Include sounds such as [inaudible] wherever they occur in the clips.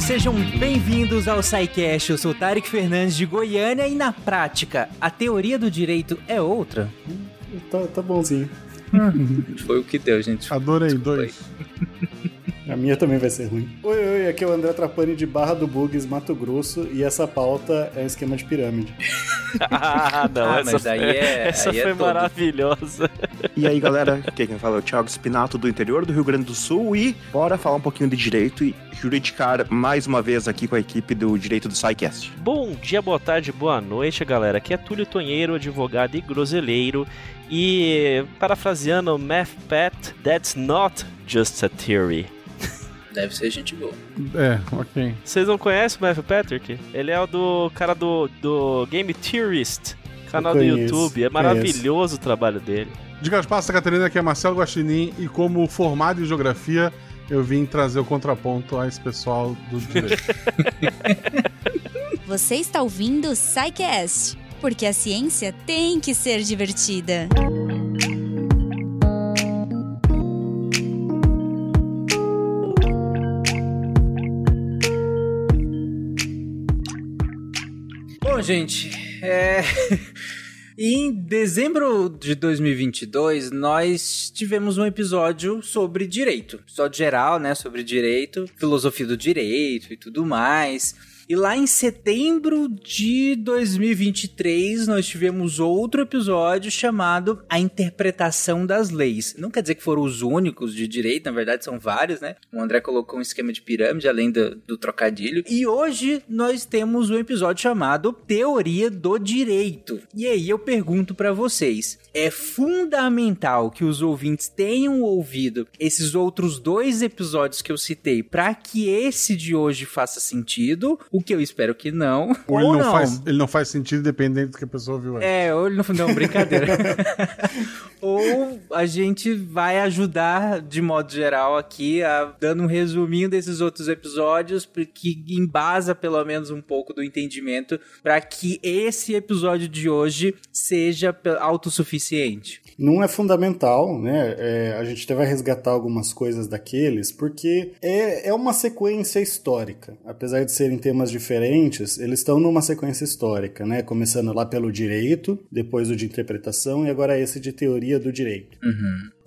ouvintes, sejam bem-vindos ao SciCast. Eu sou Tarek Fernandes de Goiânia e na prática, a teoria do direito é outra? Tá, tá bonzinho. Foi o que deu, gente. Adorei, dois. A minha também vai ser ruim. Oi, oi, aqui é o André Trapani de Barra do Bugs, Mato Grosso, e essa pauta é um esquema de pirâmide. [laughs] ah, não, Ah, essa, mas aí é- essa aí é foi todo. maravilhosa. E aí, galera, aqui quem fala é o Thiago Spinato do interior do Rio Grande do Sul e bora falar um pouquinho de direito e juridicar mais uma vez aqui com a equipe do Direito do SciCast. Bom dia, boa tarde, boa noite, galera. Aqui é Túlio Tonheiro, advogado e groseleiro. E parafraseando Math Pat, that's not just a theory. Deve ser gente boa. É, ok. Vocês não conhecem o Matthew Patrick? Ele é o do cara do, do Game Theorist, canal do conheço, YouTube. É maravilhoso o trabalho dele. Diga as passas, Catarina, aqui é Marcelo Guaxinim e como formado em geografia, eu vim trazer o contraponto a esse pessoal do direito. [laughs] Você está ouvindo o SciCast, porque a ciência tem que ser divertida. Bom, gente, é... [laughs] em dezembro de 2022, nós tivemos um episódio sobre direito. Episódio geral, né, sobre direito, filosofia do direito e tudo mais. E lá em setembro de 2023, nós tivemos outro episódio chamado A Interpretação das Leis. Não quer dizer que foram os únicos de direito, na verdade são vários, né? O André colocou um esquema de pirâmide, além do, do trocadilho. E hoje nós temos um episódio chamado Teoria do Direito. E aí eu pergunto pra vocês: é fundamental que os ouvintes tenham ouvido esses outros dois episódios que eu citei para que esse de hoje faça sentido? O que eu espero que não. Ou ele não, Faz, ele não faz sentido dependendo do que a pessoa viu antes. É, ou ele não. Não, brincadeira. [laughs] ou a gente vai ajudar, de modo geral, aqui, a, dando um resuminho desses outros episódios, que embasa pelo menos um pouco do entendimento, para que esse episódio de hoje seja pe- autossuficiente. Não é fundamental, né? É, a gente até vai resgatar algumas coisas daqueles, porque é, é uma sequência histórica. Apesar de serem temas diferentes, eles estão numa sequência histórica, né? Começando lá pelo direito, depois o de interpretação e agora esse de teoria do direito.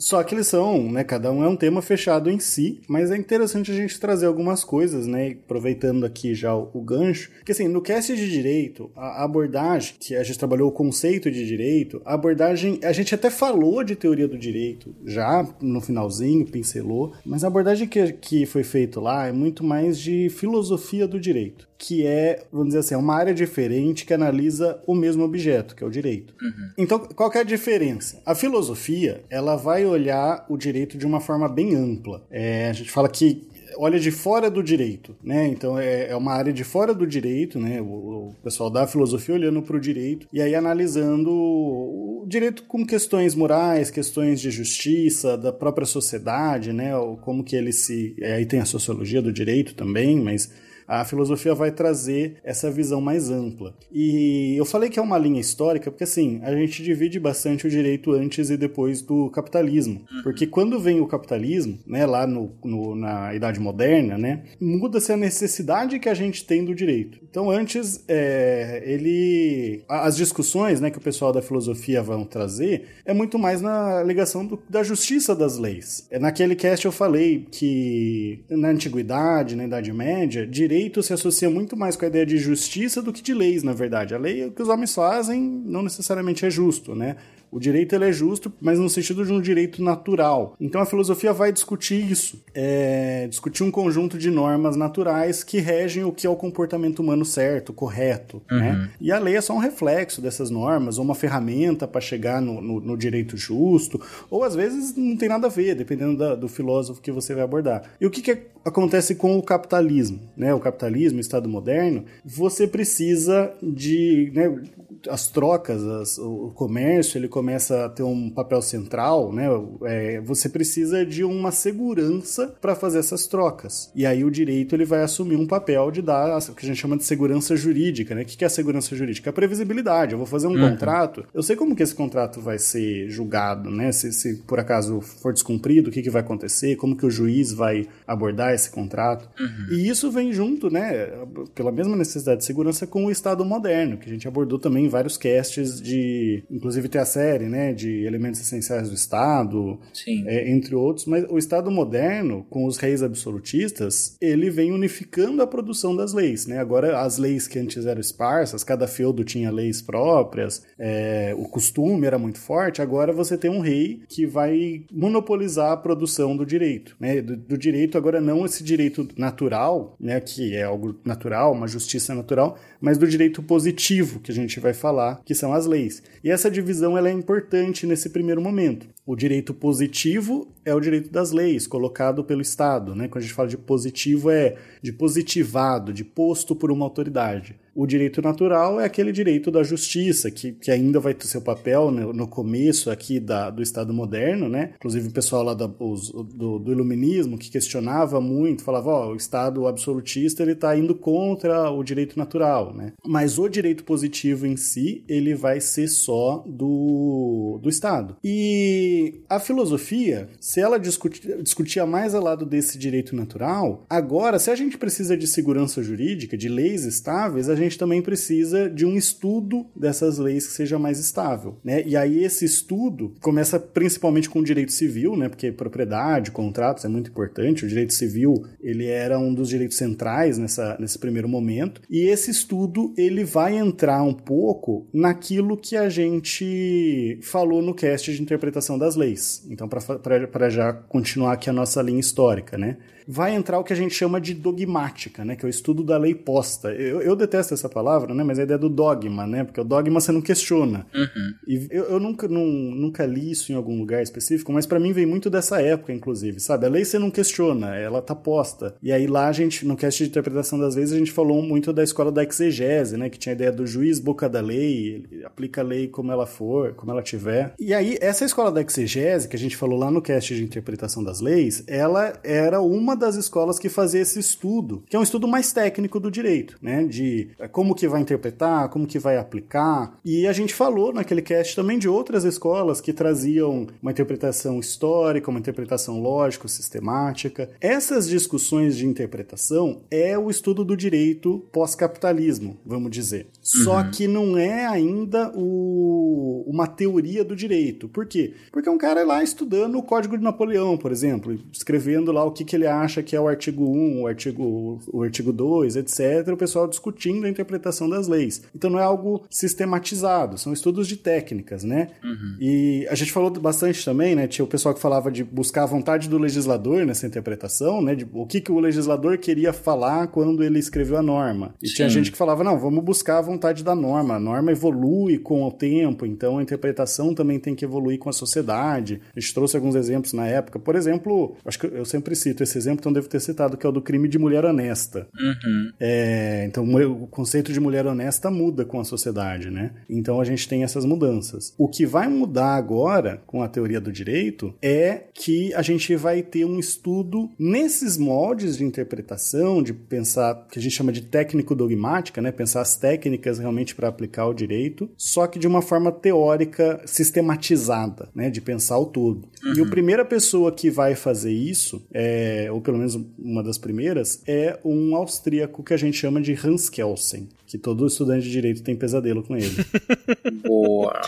Só que eles são, né? Cada um é um tema fechado em si, mas é interessante a gente trazer algumas coisas, né? Aproveitando aqui já o, o gancho, que assim, no cast de direito, a abordagem, que a gente trabalhou o conceito de direito, a abordagem, a gente até falou de teoria do direito já no finalzinho, pincelou, mas a abordagem que, que foi feita lá é muito mais de filosofia do direito. Que é, vamos dizer assim, é uma área diferente que analisa o mesmo objeto, que é o direito. Então, qual que é a diferença? A filosofia, ela vai olhar o direito de uma forma bem ampla. É, a gente fala que olha de fora do direito, né? Então é, é uma área de fora do direito, né? O, o pessoal da filosofia olhando para o direito e aí analisando o direito com questões morais, questões de justiça, da própria sociedade, né? Como que ele se... é, Aí tem a sociologia do direito também, mas a filosofia vai trazer essa visão mais ampla. E eu falei que é uma linha histórica porque, assim, a gente divide bastante o direito antes e depois do capitalismo. Porque quando vem o capitalismo, né, lá no, no- na Idade Moderna, né, muda-se a necessidade que a gente tem do direito. Então, antes, é, ele... As discussões né, que o pessoal da filosofia vão trazer é muito mais na ligação do- da justiça das leis. É naquele cast eu falei que na antiguidade, na Idade Média, direito se associa muito mais com a ideia de justiça do que de leis, na verdade. A lei, é o que os homens fazem, não necessariamente é justo, né? O direito ele é justo, mas no sentido de um direito natural. Então a filosofia vai discutir isso, é, discutir um conjunto de normas naturais que regem o que é o comportamento humano certo, correto. Né? E a lei é só um reflexo dessas normas, ou uma ferramenta para chegar no, no- no direito justo, ou às vezes não tem nada a ver, dependendo da- do filósofo que você vai abordar. E o que, que acontece com o capitalismo? Né? O capitalismo, o Estado moderno, você precisa de. Né, as trocas, as, o comércio, ele começa a ter um papel central, né? É, você precisa de uma segurança para fazer essas trocas. E aí o direito ele vai assumir um papel de dar o que a gente chama de segurança jurídica, né? O que é a segurança jurídica? A previsibilidade. Eu vou fazer um uhum. contrato, eu sei como que esse contrato vai ser julgado, né? Se, se por acaso for descumprido, o que, que vai acontecer, como que o juiz vai abordar esse contrato. Uhum. E isso vem junto, né? Pela mesma necessidade de segurança com o Estado moderno, que a gente abordou também vários casts de. Inclusive tem a série, né? De elementos essenciais do Estado, é, entre outros. Mas o Estado moderno, com os reis absolutistas, ele vem unificando a produção das leis, né? Agora, as leis que antes eram esparsas, cada feudo tinha leis próprias, é, o costume era muito forte, agora você tem um rei que vai monopolizar a produção do direito, né? Do, do direito, agora não esse direito natural, né? Que é algo natural, uma justiça natural, mas do direito positivo, que a gente vai falar, que são as leis. E essa divisão ela é importante nesse primeiro momento. O direito positivo é o direito das leis, colocado pelo Estado. Né? Quando a gente fala de positivo, é de positivado, de posto por uma autoridade. O direito natural é aquele direito da justiça, que, que ainda vai ter seu papel no, no começo aqui da, do Estado moderno, né? Inclusive o pessoal lá da, os, do, do, iluminismo que questionava muito, falava, ó, oh, o Estado absolutista ele está indo contra o direito natural, né? Mas o direito positivo em si, ele vai ser só do, do Estado. E a filosofia, se ela discutia, discutia mais ao lado desse direito natural, agora, se a gente precisa de segurança jurídica, de leis estáveis, a gente também precisa de um estudo dessas leis que seja mais estável, né? E aí esse estudo começa principalmente com o direito civil, né? Porque propriedade, contratos é muito importante. O direito civil, ele era um dos direitos centrais nessa, nesse primeiro momento. E esse estudo, ele vai entrar um pouco naquilo que a gente falou no cast de interpretação das leis. Então, para já continuar aqui a nossa linha histórica, né? Vai entrar o que a gente chama de dogmática, né? Que é o estudo da lei posta. Eu, eu detesto essa palavra, né? Mas a ideia do dogma, né? Porque o dogma você não questiona. Uhum. E eu, eu nunca, não, nunca li isso em algum lugar específico, mas para mim vem muito dessa época, inclusive, sabe? A lei você não questiona, ela tá posta. E aí lá a gente, no cast de interpretação das leis, a gente falou muito da escola da exegese, né? Que tinha a ideia do juiz boca da lei, ele aplica a lei como ela for, como ela tiver. E aí, essa escola da exegese, que a gente falou lá no cast de interpretação das leis, ela era uma uma das escolas que fazia esse estudo, que é um estudo mais técnico do direito, né? De é, como que vai interpretar, como que vai aplicar. E a gente falou naquele cast também de outras escolas que traziam uma interpretação histórica, uma interpretação lógica, sistemática. Essas discussões de interpretação é o estudo do direito pós-capitalismo, vamos dizer. Uhum. Só que não é ainda o, uma teoria do direito. Por quê? Porque é um cara lá estudando o Código de Napoleão, por exemplo, escrevendo lá o que, que ele acha acha que é o artigo 1, o artigo, o artigo 2, etc., o pessoal discutindo a interpretação das leis. Então não é algo sistematizado, são estudos de técnicas, né? Uhum. E a gente falou bastante também, né? Tinha o pessoal que falava de buscar a vontade do legislador nessa interpretação, né? De o que, que o legislador queria falar quando ele escreveu a norma. E Sim. tinha gente que falava, não, vamos buscar a vontade da norma. A norma evolui com o tempo, então a interpretação também tem que evoluir com a sociedade. A gente trouxe alguns exemplos na época. Por exemplo, acho que eu sempre cito esse exemplo exemplo, então devo ter citado, que é o do crime de mulher honesta. Uhum. É, então o conceito de mulher honesta muda com a sociedade, né? Então a gente tem essas mudanças. O que vai mudar agora com a teoria do direito é que a gente vai ter um estudo nesses moldes de interpretação, de pensar, que a gente chama de técnico-dogmática, né? Pensar as técnicas realmente para aplicar o direito, só que de uma forma teórica sistematizada, né? De pensar o todo. Uhum. E a primeira pessoa que vai fazer isso, é, pelo menos uma das primeiras, é um austríaco que a gente chama de Hans Kelsen que todo estudante de direito tem pesadelo com ele. [laughs] Boa.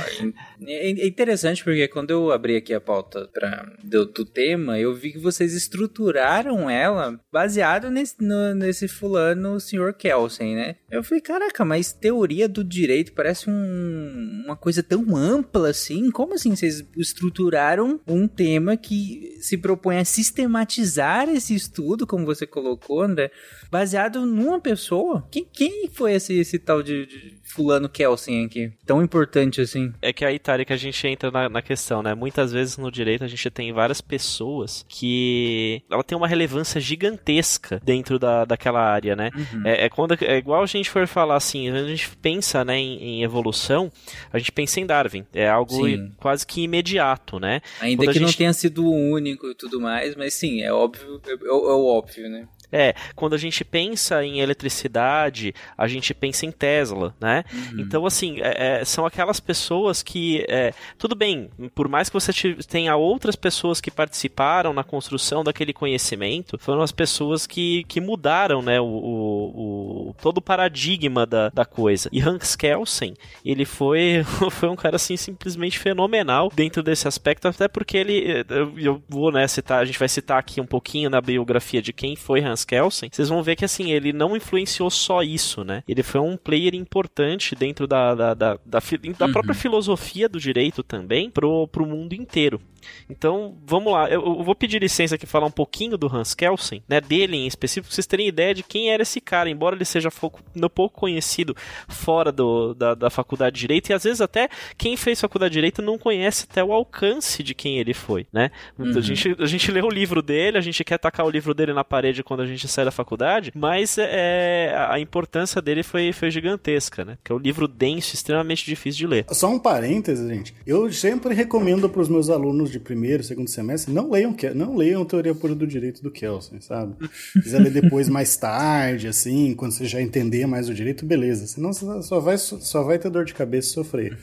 É, é interessante porque quando eu abri aqui a pauta pra, do, do tema, eu vi que vocês estruturaram ela baseado nesse, no, nesse fulano, o senhor Kelsen, né? Eu falei, caraca, mas teoria do direito parece um, uma coisa tão ampla assim? Como assim vocês estruturaram um tema que se propõe a sistematizar esse estudo, como você colocou, André, baseado numa pessoa? Quem, quem foi esse, esse tal de, de fulano Kelsen aqui? Tão importante assim? É que aí, Tarek, a gente entra na, na, questão, né? Muitas vezes no direito a gente tem várias pessoas que ela tem uma relevância gigantesca dentro da, daquela área, né? Uhum. É, é, quando, é igual a gente for falar assim, a gente pensa né, em, em evolução, a gente pensa em Darwin. É algo quase que imediato, né? Ainda quando que gente... não tenha sido o único e tudo mais, mas sim, é óbvio, é, é, é o óbvio, né? É, quando a gente pensa em eletricidade, a gente pensa em Tesla, né? Uhum. Então, assim, é, é, são aquelas pessoas que. É, tudo bem, por mais que você tenha outras pessoas que participaram na construção daquele conhecimento, foram as pessoas que, que mudaram, né, o, o, o todo o paradigma da, da coisa. E Hans Kelsen, ele foi, [laughs] foi um cara, assim, simplesmente fenomenal dentro desse aspecto, até porque ele. Eu, eu vou, né, citar, a gente vai citar aqui um pouquinho na biografia de quem foi Hans Kelsen, vocês vão ver que assim, ele não influenciou só isso, né? Ele foi um player importante dentro da, da, da, da, da uhum. própria filosofia do direito também pro, pro mundo inteiro. Então, vamos lá. Eu, eu, vou pedir licença aqui falar um pouquinho do Hans Kelsen, né? Dele em específico, pra vocês terem ideia de quem era esse cara, embora ele seja pouco, pouco conhecido fora do, da, da faculdade de Direito, e às vezes até quem fez faculdade de Direito não conhece até o alcance de quem ele foi, né? Uhum. A, gente, a gente lê o livro dele, a gente quer tacar o livro dele na parede quando a gente sai da faculdade, mas é, a importância dele foi, foi gigantesca, né? Que é um livro denso, extremamente difícil de ler. Só um parêntese, gente. Eu sempre recomendo para os meus alunos de primeiro, segundo semestre, não leiam, não leiam Teoria Pura do Direito do Kelsen, sabe? Se quiser ler depois, mais tarde, assim, quando você já entender mais o direito, beleza. Senão você só vai, só vai ter dor de cabeça e sofrer.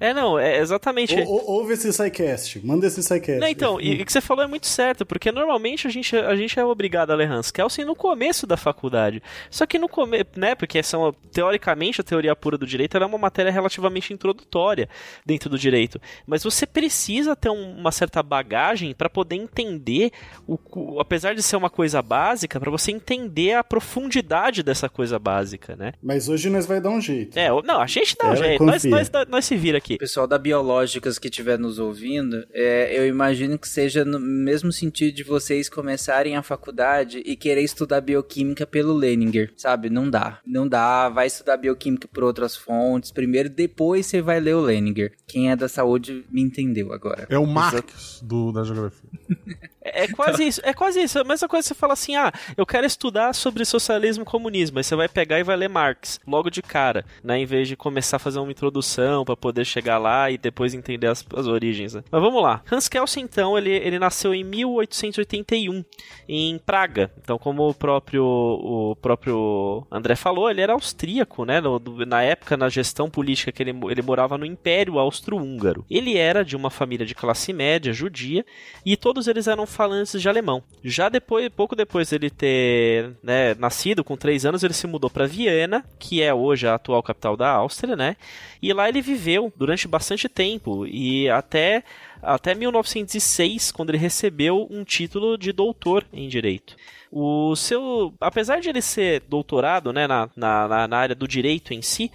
É, não, é exatamente. Ou, ou, ouve esse SciCast, manda esse SciCast. Não, então, e o que você falou é muito certo, porque normalmente a gente, a gente é obrigado a ler Hans Kelsen no começo da faculdade. Só que no começo, né, porque são, teoricamente a teoria pura do direito é uma matéria relativamente introdutória dentro do direito. Mas você precisa ter uma certa bagagem para poder entender, o, o, apesar de ser uma coisa básica, para você entender a profundidade dessa coisa básica, né? Mas hoje nós vai dar um jeito. É, não, a gente dá um jeito. Nós, nós, nós, nós, se vira aqui. pessoal da Biológicas que estiver nos ouvindo, é, eu imagino que seja no mesmo sentido de vocês começarem a faculdade e querer estudar bioquímica pelo Leninger, sabe? Não dá. Não dá. Vai estudar bioquímica por outras fontes primeiro, depois você vai ler o Leninger. Quem é da saúde me entendeu agora. É o Marx do, da geografia. [laughs] É, é quase isso, é quase isso. A mesma coisa que você fala assim: ah, eu quero estudar sobre socialismo e comunismo. Aí você vai pegar e vai ler Marx, logo de cara, né? Em vez de começar a fazer uma introdução para poder chegar lá e depois entender as, as origens. Né? Mas vamos lá. Hans Kelsen, então, ele, ele nasceu em 1881, em Praga. Então, como o próprio, o próprio André falou, ele era austríaco, né? No, na época, na gestão política que ele, ele morava no Império Austro-Húngaro. Ele era de uma família de classe média, judia, e todos eles eram falantes de alemão. Já depois, pouco depois dele ter né, nascido, com três anos, ele se mudou para Viena, que é hoje a atual capital da Áustria, né? E lá ele viveu durante bastante tempo e até até 1906, quando ele recebeu um título de doutor em direito. O seu, apesar de ele ser doutorado né, na, na, na área do direito em si,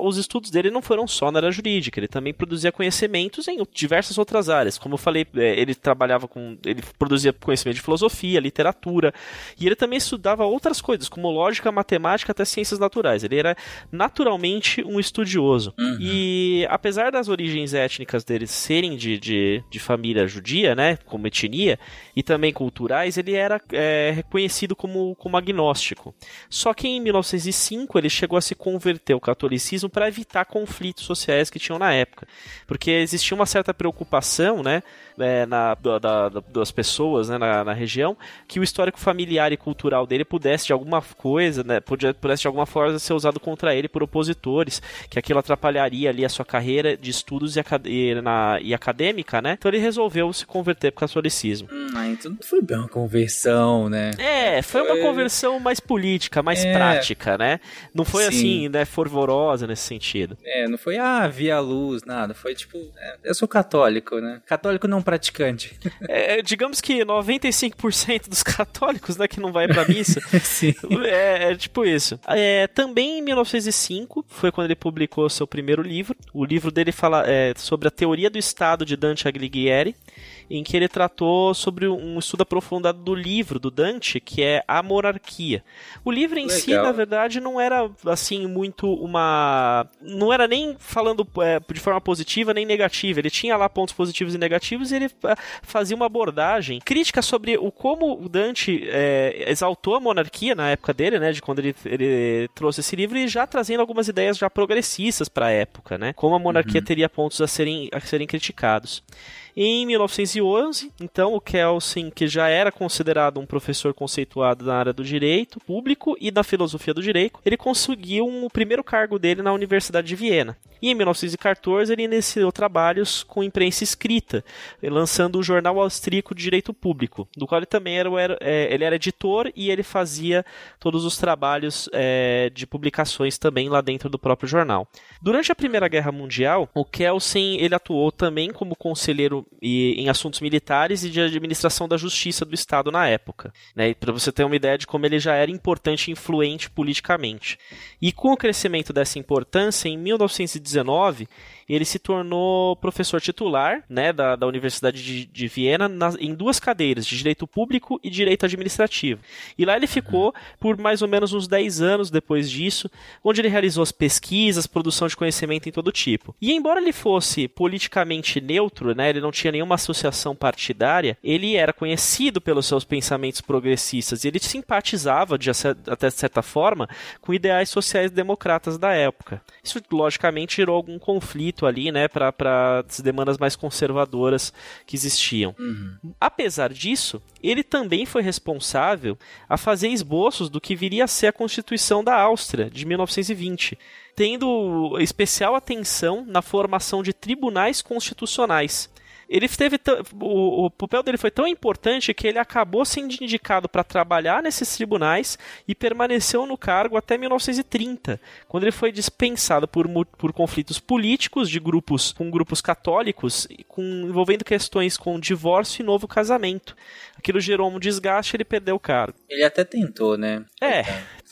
os estudos dele não foram só na área jurídica, ele também produzia conhecimentos em diversas outras áreas. Como eu falei, é, ele trabalhava com. ele produzia conhecimento de filosofia, literatura, e ele também estudava outras coisas, como lógica, matemática, até ciências naturais. Ele era naturalmente um estudioso. Uhum. E apesar das origens étnicas dele serem de, de, de família judia, né, como etnia, e também culturais, ele era é, conhecido como, como agnóstico. Só que em 1905 ele chegou a se converter ao catolicismo para evitar conflitos sociais que tinham na época, porque existia uma certa preocupação, né, é, na, da, da, das pessoas né, na, na, região, que o histórico familiar e cultural dele pudesse de alguma coisa, né, pudesse de alguma forma ser usado contra ele por opositores, que aquilo atrapalharia ali a sua carreira de estudos e, e, na, e acadêmica né? Então ele resolveu se converter pro catolicismo. Hum, ah, então não foi bem uma conversão, né? É, foi, uma conversão mais política, mais É. prática, né? Não foi Sim. assim, né, fervorosa nesse sentido. É, não foi, ah, via luz, nada. Foi tipo, é, eu sou católico, né? Católico não praticante. É, digamos que 95% dos católicos, né, que não vai pra missa, [laughs] Sim. É, é tipo isso. É, também em 1905 foi quando ele publicou seu primeiro livro. O livro dele fala é, sobre a teoria do Estado de Dante Alighieri, em que ele tratou sobre um estudo aprofundado do livro do Dante, que é a monarquia. O livro em si, Legal. na verdade, não era assim muito uma, não era nem falando é, de forma positiva nem negativa. Ele tinha lá pontos positivos e negativos e ele é, fazia uma abordagem crítica sobre o como o Dante é, exaltou a monarquia na época dele, né, de quando ele, ele trouxe esse livro e já trazendo algumas ideias já progressistas para a época, né, como a monarquia teria pontos a serem, a serem criticados. Em 1911, então, o Kelsen, que já era considerado um professor conceituado na área do direito público e da filosofia do direito, ele conseguiu um- o primeiro cargo dele na Universidade de Viena. E em 1914 ele iniciou trabalhos com imprensa escrita, lançando o Jornal Austríaco de Direito Público, do qual ele também era, era- é, ele era editor e ele fazia todos os trabalhos é, de publicações também lá dentro do próprio jornal. Durante a Primeira Guerra Mundial, o Kelsen ele atuou também como conselheiro e- em assuntos militares e de administração da justiça do Estado na época. Né? Para você ter uma ideia de como ele já era importante e influente politicamente. E com o crescimento dessa importância, em 1919, ele se tornou professor titular né, da, da Universidade de, de Viena nas- em duas cadeiras, de Direito Público e Direito Administrativo. E lá ele ficou por mais ou menos uns 10 anos depois disso, onde ele realizou as pesquisas, produção de conhecimento em todo tipo. E embora ele fosse politicamente neutro, né, ele não tinha nenhuma associação partidária, ele era conhecido pelos seus pensamentos progressistas e ele simpatizava, de até certa forma, com ideais sociais democratas da época. Isso, logicamente, gerou algum conflito ali, né, para as demandas mais conservadoras que existiam. Apesar disso, ele também foi responsável a fazer esboços do que viria a ser a Constituição da Áustria, de 1920, tendo especial atenção na formação de tribunais constitucionais. Ele teve o, o papel dele foi tão importante que ele acabou sendo indicado para trabalhar nesses tribunais e permaneceu no cargo até 1930, quando ele foi dispensado por, por conflitos políticos de grupos com grupos católicos com, envolvendo questões com divórcio e novo casamento. Aquilo gerou um desgaste e ele perdeu o cargo. Ele até tentou, né? É,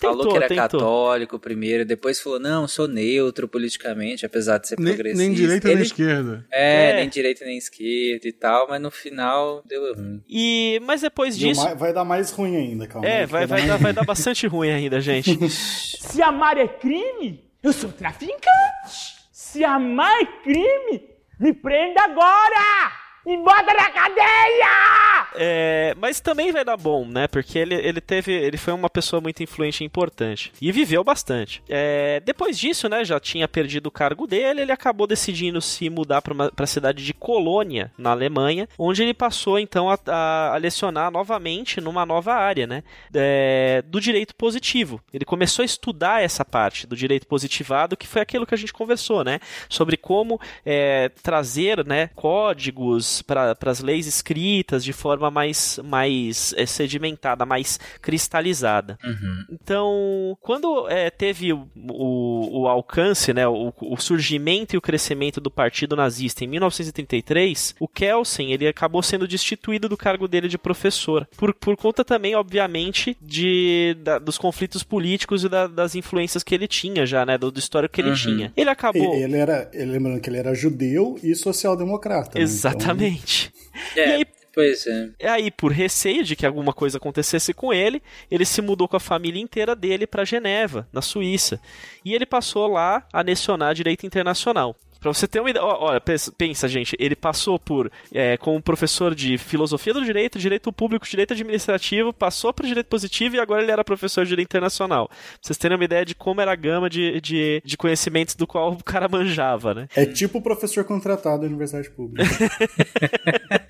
Falou tentou, que era tentou. católico primeiro, depois falou, não, sou neutro politicamente, apesar de ser Nem, progressista. nem direita Ele- nem esquerda. É, É. nem direita nem esquerda e tal, mas no final deu ruim. E mas depois Deu disso, mais- vai dar mais ruim ainda, calma. é, aí, vai, vai, dar, ruim. vai dar bastante ruim ainda, gente. [laughs] Se amar é crime, eu sou traficante. Se amar é crime, me prenda agora! Me bota na cadeia! É, mas também vai dar bom, né? Porque ele, ele teve. Ele foi uma pessoa muito influente e importante. E viveu bastante. É, depois disso, né? Já tinha perdido o cargo dele, ele acabou decidindo se mudar para a cidade de Colônia, na Alemanha, onde ele passou então a, a- a lecionar novamente numa nova área, né? é, do direito positivo. Ele começou a estudar essa parte do direito positivado, que foi aquilo que a gente conversou, né? Sobre como é, trazer né, códigos para as leis escritas de forma mais, mais é, sedimentada, mais cristalizada. Então, quando é, teve o, o, o alcance, né, o, o surgimento e o crescimento do Partido Nazista em 1933, o Kelsen ele acabou sendo destituído do cargo dele de professor, por, por conta também, obviamente, de, da- dos conflitos políticos e da- das influências que ele tinha já, né, do, do histórico que ele tinha. Ele acabou... E- Ele era, ele, lembrando que ele era judeu e social-democrata. né? Exatamente. É, E aí, pois é. E aí, por receio de que alguma coisa acontecesse com ele, ele se mudou com a família inteira dele para Geneva, na Suíça. E ele passou lá a lecionar direito internacional. Pra você ter uma ideia, olha, pensa, gente, ele passou por, é, como professor de filosofia do direito, direito público, direito administrativo, passou para direito positivo e agora ele era professor de direito internacional. Pra vocês terem uma ideia de como era a gama de, de, de conhecimentos do qual o cara manjava, né? É tipo o professor contratado da universidade pública. [laughs]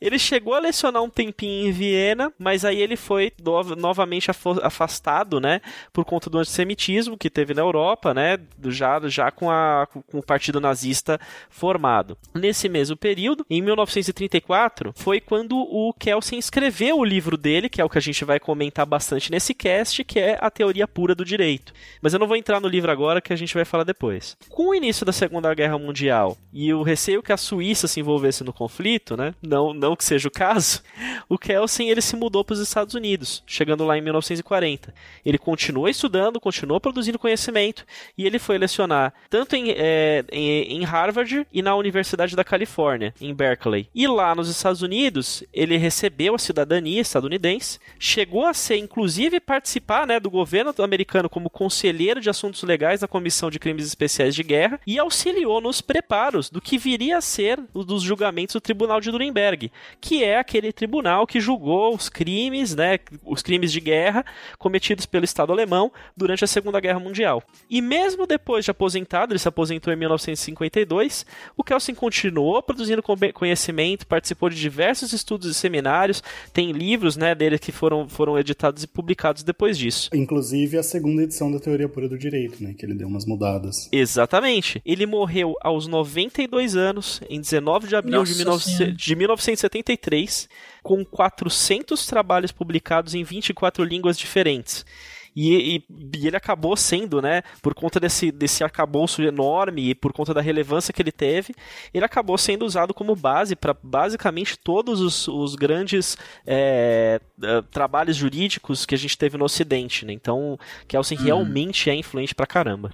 Ele chegou a lecionar um tempinho em Viena, mas aí ele foi no- novamente afastado, né, por conta do antissemitismo que teve na Europa, né, já, já com, a, com o partido nazista formado. Nesse mesmo período, em 1934, foi quando o Kelsen escreveu o livro dele, que é o que a gente vai comentar bastante nesse cast, que é A Teoria Pura do Direito. Mas eu não vou entrar no livro agora, que a gente vai falar depois. Com o início da Segunda Guerra Mundial e o receio que a Suíça se envolvesse no conflito, né? Não, não que seja o caso, o Kelsen ele se mudou para os Estados Unidos, chegando lá em 1940. Ele continuou estudando, continuou produzindo conhecimento e ele foi lecionar tanto em, é, em, em Harvard e na Universidade da Califórnia, em Berkeley. E lá nos Estados Unidos, ele recebeu a cidadania estadunidense, chegou a ser, inclusive, participar né, do governo americano como conselheiro de assuntos legais da Comissão de Crimes Especiais de Guerra e auxiliou nos preparos do que viria a ser o dos julgamentos do Tribunal de Nuremberg, que é aquele tribunal que julgou os crimes, né, os crimes de guerra cometidos pelo Estado alemão durante a Segunda Guerra Mundial. E mesmo depois de aposentado, ele se aposentou em 1952, o Kelsen continuou produzindo co- conhecimento, participou de diversos estudos e seminários, tem livros né, dele que foram, foram editados e publicados depois disso. Inclusive a segunda edição da Teoria Pura do Direito, né? Que ele deu umas mudadas. Exatamente. Ele morreu aos 92 anos, em 19 de abril de, Nossa 19 Senhora. de 1973, com 400 trabalhos publicados em 24 línguas diferentes. E, e- e ele acabou sendo, né, por conta desse, desse arcabouço enorme e por conta da relevância que ele teve, ele acabou sendo usado como base para basicamente todos os, os grandes é, eh, trabalhos jurídicos que a gente teve no Ocidente. Né? Então, Kelsen realmente é influente pra caramba.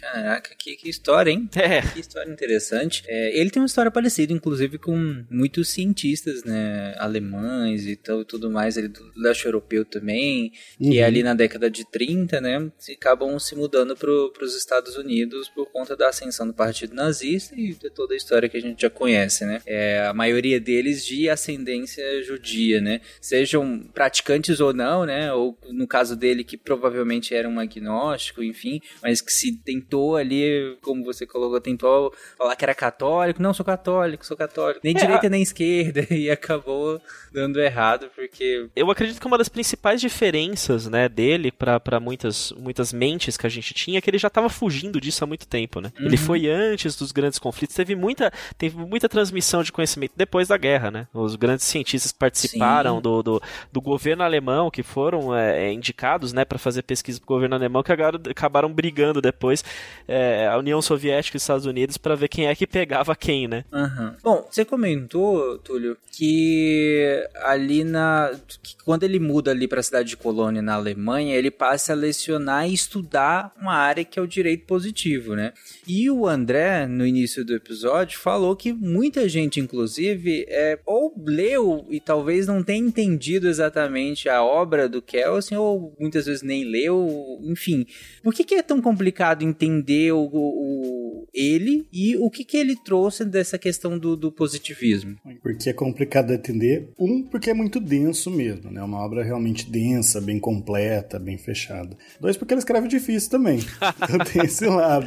Caraca, que, que história, hein? É. Que história interessante. É, ele tem uma história parecida, inclusive, com muitos cientistas, né? Alemães e tal, tudo mais, ele do leste europeu também, que Uhum. ali na década de 30, né? Se acabam se mudando para os Estados Unidos por conta da ascensão do Partido Nazista e de toda a história que a gente já conhece, né? É, a maioria deles de ascendência judia, né? Sejam praticantes ou não, né? Ou no caso dele, que provavelmente era um agnóstico, enfim, mas que se tentou ali, como você colocou, tentou falar que era católico. Não, sou católico, sou católico. Nem É, direita nem esquerda. [laughs] E acabou dando errado, porque. Eu acredito que uma das principais diferenças, né, dele para muitas, muitas mentes que a gente tinha que ele já estava fugindo disso há muito tempo, né? Ele foi antes dos grandes conflitos, teve muita, teve muita transmissão de conhecimento depois da guerra, né? Os grandes cientistas que participaram do, do, do governo alemão, que foram é, é, indicados, né, para fazer pesquisa pro governo alemão, que agora acabaram brigando depois é, a União Soviética e os Estados Unidos para ver quem é que pegava quem, né? Aham. Bom, você comentou, Túlio, que ali na. que quando ele muda ali para a cidade de Colônia, na Alemanha, ele passa a lecionar e estudar uma área que é o direito positivo, né? E o André, no início do episódio, falou que muita gente, inclusive, é, ou leu e talvez não tenha entendido exatamente a obra do Kelsen, ou muitas vezes nem leu, enfim. Por que, que é tão complicado entender o, o- ele e o que, que ele trouxe dessa questão do, do positivismo? Porque é complicado de entender. Um, porque é muito denso mesmo, né? Uma obra realmente densa, bem completa, bem fechada. Dois, porque ele escreve difícil também. [laughs] Então tem esse lado.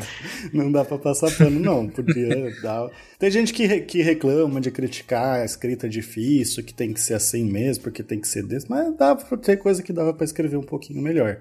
Não dá pra passar pano, não. Podia [laughs] dar. Tem gente que, que reclama de criticar a escrita difícil, que tem que ser assim mesmo, porque tem que ser desse, mas dá pra ter coisa que dava pra escrever um pouquinho melhor.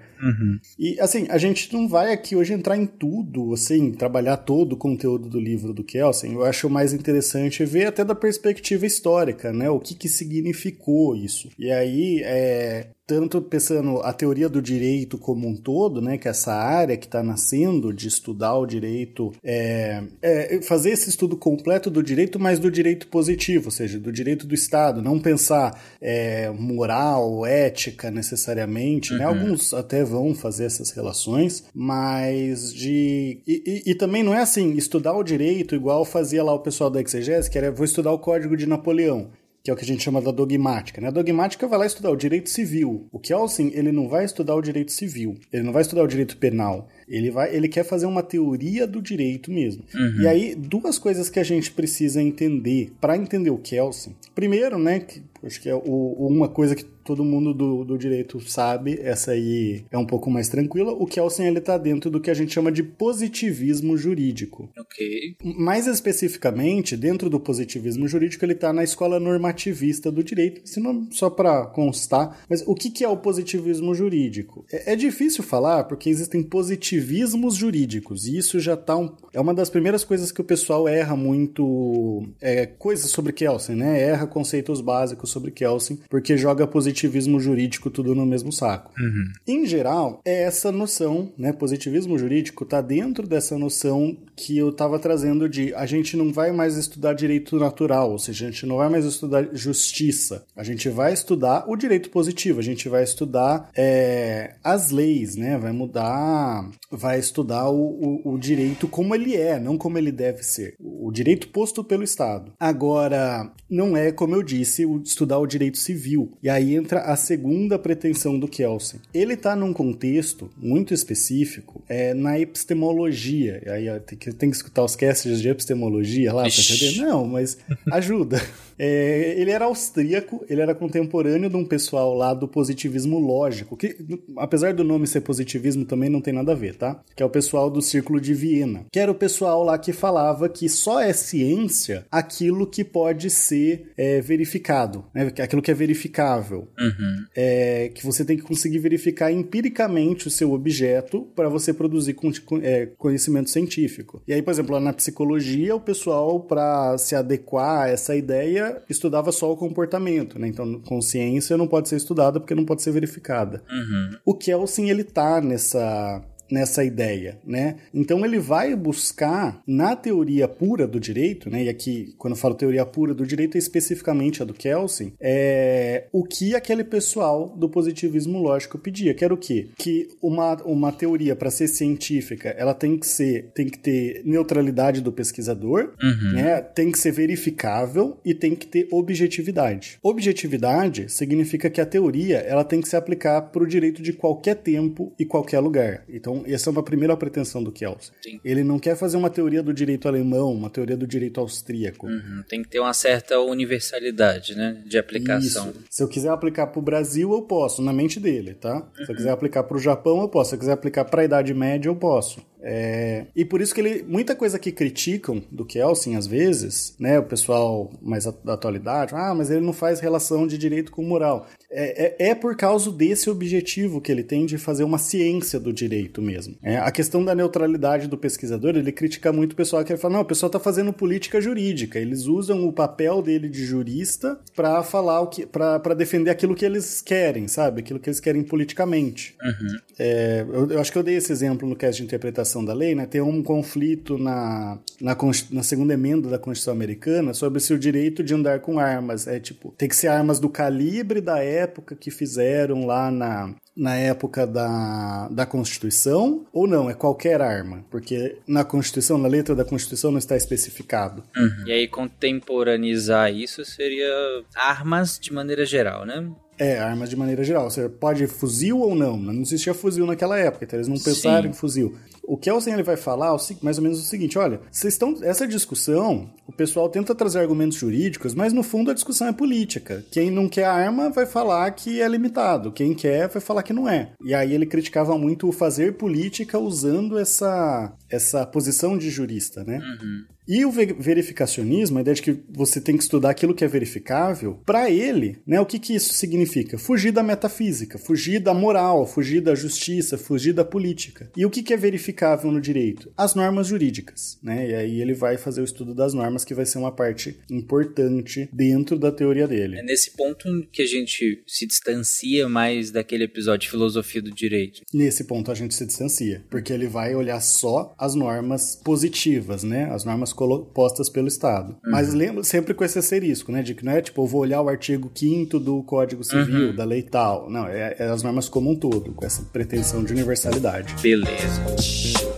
E assim, a gente não vai aqui hoje entrar em tudo, assim, trabalhar todo o conteúdo do livro do Kelsen. Eu acho mais interessante ver até da perspectiva histórica, né? O que que significou isso. E aí, é, tanto pensando a teoria do direito como um todo, né, que essa área que está nascendo de estudar o direito, é, é fazer esse estudo completo do direito, mas do direito positivo, ou seja, do direito do Estado, não pensar é, moral, ética necessariamente, né? Alguns até vão fazer essas relações, mas de e, e- e também não é assim estudar o direito igual fazia lá o pessoal da exegese, que era vou estudar o Código de Napoleão que é o que a gente chama da dogmática. Né? A dogmática vai lá estudar o direito civil. O Kelsen, ele não vai estudar o direito civil, ele não vai estudar o direito penal. Ele, vai, ele quer fazer uma teoria do direito mesmo. E aí, duas coisas que a gente precisa entender para entender o Kelsen. Primeiro, né, que acho que é o- uma coisa que todo mundo do, do direito sabe, essa aí é um pouco mais tranquila. O Kelsen ele tá dentro do que a gente chama de positivismo jurídico. Ok. Mais especificamente, dentro do positivismo jurídico, ele está na escola normativista do direito, se não, só para constar. Mas o que, que é o positivismo jurídico? É, é, difícil falar porque existem positivismos jurídicos, e isso já tá um, é uma das primeiras coisas que o pessoal erra muito. É, coisas sobre Kelsen, né? Erra conceitos básicos sobre Kelsen, porque joga positivismo jurídico tudo no mesmo saco. Uhum. Em geral, é essa noção, né? Positivismo jurídico está dentro dessa noção que eu estava trazendo de a gente não vai mais estudar direito natural, ou seja, a gente não vai mais estudar justiça, a gente vai estudar o direito positivo, a gente vai estudar é, as leis, né? Vai mudar, vai estudar o, o, o direito como ele é, não como ele deve ser. O direito posto pelo Estado. Agora, não é, como eu disse, estudar o direito civil. E aí entra a segunda pretensão do Kelsen. Ele está num contexto muito específico é, na epistemologia. E aí tem que, tem que escutar os casts de epistemologia lá para entender. Não, mas ajuda. [laughs] É, ele era austríaco, ele era contemporâneo de um pessoal lá do positivismo lógico, que apesar do nome ser positivismo também não tem nada a ver, tá? Que é o pessoal do Círculo de Viena, que era o pessoal lá que falava que só é ciência aquilo que pode ser é, verificado, né? Aquilo que é verificável. Uhum. É, que você tem que conseguir verificar empiricamente o seu objeto para você produzir é, conhecimento científico. E aí, por exemplo, lá na psicologia, o pessoal, para se adequar a essa ideia, estudava só o comportamento, né? Então, consciência não pode ser estudada porque não pode ser verificada. Uhum. O Kelsen, ele tá nessa nessa ideia, né? Então ele vai buscar na teoria pura do direito, né? E aqui quando eu falo teoria pura do direito é especificamente a do Kelsen, é o que aquele pessoal do positivismo lógico pedia, que era o quê? Que uma, uma teoria para ser científica, ela tem que ser tem que ter neutralidade do pesquisador, uhum. né? Tem que ser verificável e tem que ter objetividade. Objetividade significa que a teoria ela tem que se aplicar para o direito de qualquer tempo e qualquer lugar. Então então, essa é uma primeira pretensão do Kelsen. Sim. Ele não quer fazer uma teoria do direito alemão, uma teoria do direito austríaco. Uhum. Tem que ter uma certa universalidade, né, de aplicação. Isso. Se eu quiser aplicar para o Brasil, eu posso, na mente dele, tá? Uhum. Se eu quiser aplicar para o Japão, eu posso. Se eu quiser aplicar para a Idade Média, eu posso. É... E por isso que ele. Muita coisa que criticam do Kelsen, às vezes, né? O pessoal mais da atualidade, ah, mas ele não faz relação de direito com moral. É, é, é por causa desse objetivo que ele tem de fazer uma ciência do direito mesmo. É, a questão da neutralidade do pesquisador, ele critica muito o pessoal que ele fala, não, o pessoal está fazendo política jurídica. Eles usam o papel dele de jurista para falar o que. para defender aquilo que eles querem, sabe? Aquilo que eles querem politicamente. Uhum. É, eu, eu acho que eu dei esse exemplo no cast de interpretação da lei, né, tem um conflito na, na, na, segunda emenda da Constituição Americana sobre se o direito de andar com armas é tipo, tem que ser armas do calibre da época que fizeram lá na, na época da, da Constituição ou não, é qualquer arma, porque na Constituição, na letra da Constituição não está especificado. Uhum. E aí contemporaneizar isso seria armas de maneira geral, né? É, armas de maneira geral. Você pode fuzil ou não. Não existia fuzil naquela época, então eles não pensaram Sim. em fuzil. O Kelsen ele vai falar mais ou menos o seguinte: olha, vocês estão. Essa discussão, o pessoal tenta trazer argumentos jurídicos, mas no fundo a discussão é política. Quem não quer arma vai falar que é limitado, quem quer vai falar que não é. E aí ele criticava muito o fazer política usando essa, essa posição de jurista, né? Uhum. E o verificacionismo, a ideia de que você tem que estudar aquilo que é verificável, para ele, né, o que, que isso significa? Fugir da metafísica, fugir da moral, fugir da justiça, fugir da política. E o que, que é verificável no direito? As normas jurídicas, né? E aí ele vai fazer o estudo das normas, que vai ser uma parte importante dentro da teoria dele. É nesse ponto que a gente se distancia mais daquele episódio de filosofia do direito. Nesse ponto a gente se distancia, porque ele vai olhar só as normas positivas, né? As normas postas pelo Estado. Uhum. Mas lembra sempre com esse asterisco, né? De que não é tipo, eu vou olhar o artigo 5 do Código Civil, uhum. da lei tal. Não, é, é as normas como um todo, com essa pretensão de universalidade. Beleza.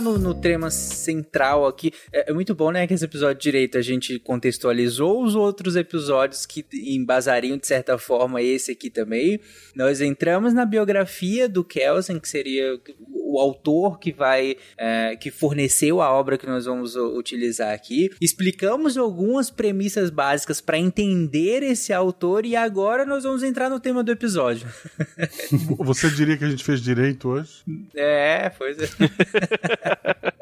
Entrar no, no tema central aqui. É, é muito bom, né, que esse episódio direito a gente contextualizou os outros episódios que embasariam, de certa forma, esse aqui também. Nós entramos na biografia do Kelsen, que seria o autor que vai é, que forneceu a obra que nós vamos utilizar aqui. Explicamos algumas premissas básicas para entender esse autor e agora nós vamos entrar no tema do episódio. [laughs] Você diria que a gente fez direito hoje? É, pois é. [laughs]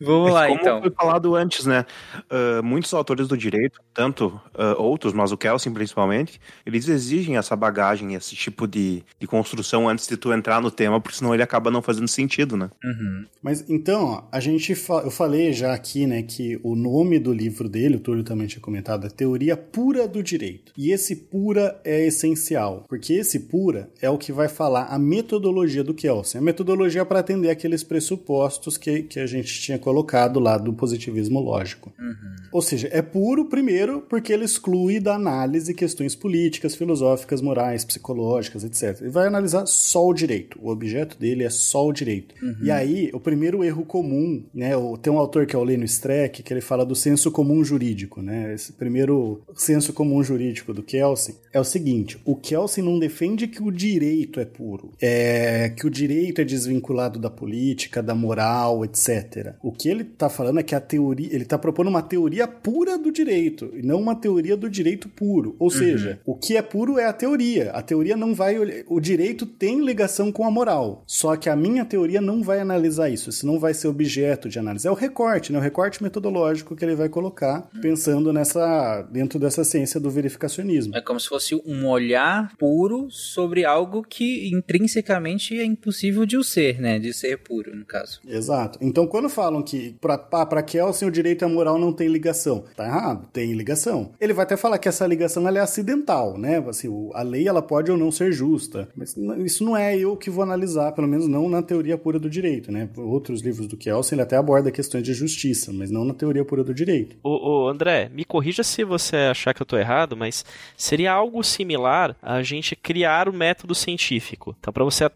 Vamos lá, como então. foi falado antes, né? Uh, muitos autores do direito, tanto uh, outros, mas o Kelsen principalmente, eles exigem essa bagagem, esse tipo de, de construção antes de tu entrar no tema, porque senão ele acaba não fazendo sentido, né? Uhum. Mas então, ó, a gente fa eu falei já aqui, né, que o nome do livro dele, o Túlio também tinha comentado, é Teoria Pura do Direito. E esse pura é essencial, porque esse pura é o que vai falar a metodologia do Kelsen. A metodologia para atender aqueles pressupostos que, que a gente tinha colocado lá do positivismo lógico. Uhum. Ou seja, é puro, primeiro, porque ele exclui da análise questões políticas, filosóficas, morais, psicológicas, etc. Ele vai analisar só o direito. O objeto dele é só o direito. Uhum. E aí, o primeiro erro comum, né? Tem um autor que é o Leno Streck, que ele fala do senso comum jurídico, né? Esse primeiro senso comum jurídico do Kelsen é o seguinte: o Kelsen não defende que o direito é puro, é que o direito é desvinculado da política, da moral, etc. O que ele está falando é que a teoria, ele está propondo uma teoria pura do direito, e não uma teoria do direito puro. Ou seja, o que é puro é a teoria. A teoria não vai. O direito tem ligação com a moral. Só que a minha teoria não vai analisar isso. Isso não vai ser objeto de análise. É o recorte, né? O recorte metodológico que ele vai colocar, pensando nessa. dentro dessa ciência do verificacionismo. É como se fosse um olhar puro sobre algo que intrinsecamente é impossível de o ser, né? De ser puro, no caso. Exato. Então, quando falam que para Kelsen o direito a moral não tem ligação, tá errado? Tem ligação. Ele vai até falar que essa ligação é acidental, né? Assim, a lei ela pode ou não ser justa, mas isso não é eu que vou analisar, pelo menos não na teoria pura do direito, né? Outros livros do Kelsen ele até aborda questões de justiça, mas não na teoria pura do direito. Ô, ô, André, me corrija se você achar que eu tô errado, mas seria algo similar a gente criar o método científico. Então, para você,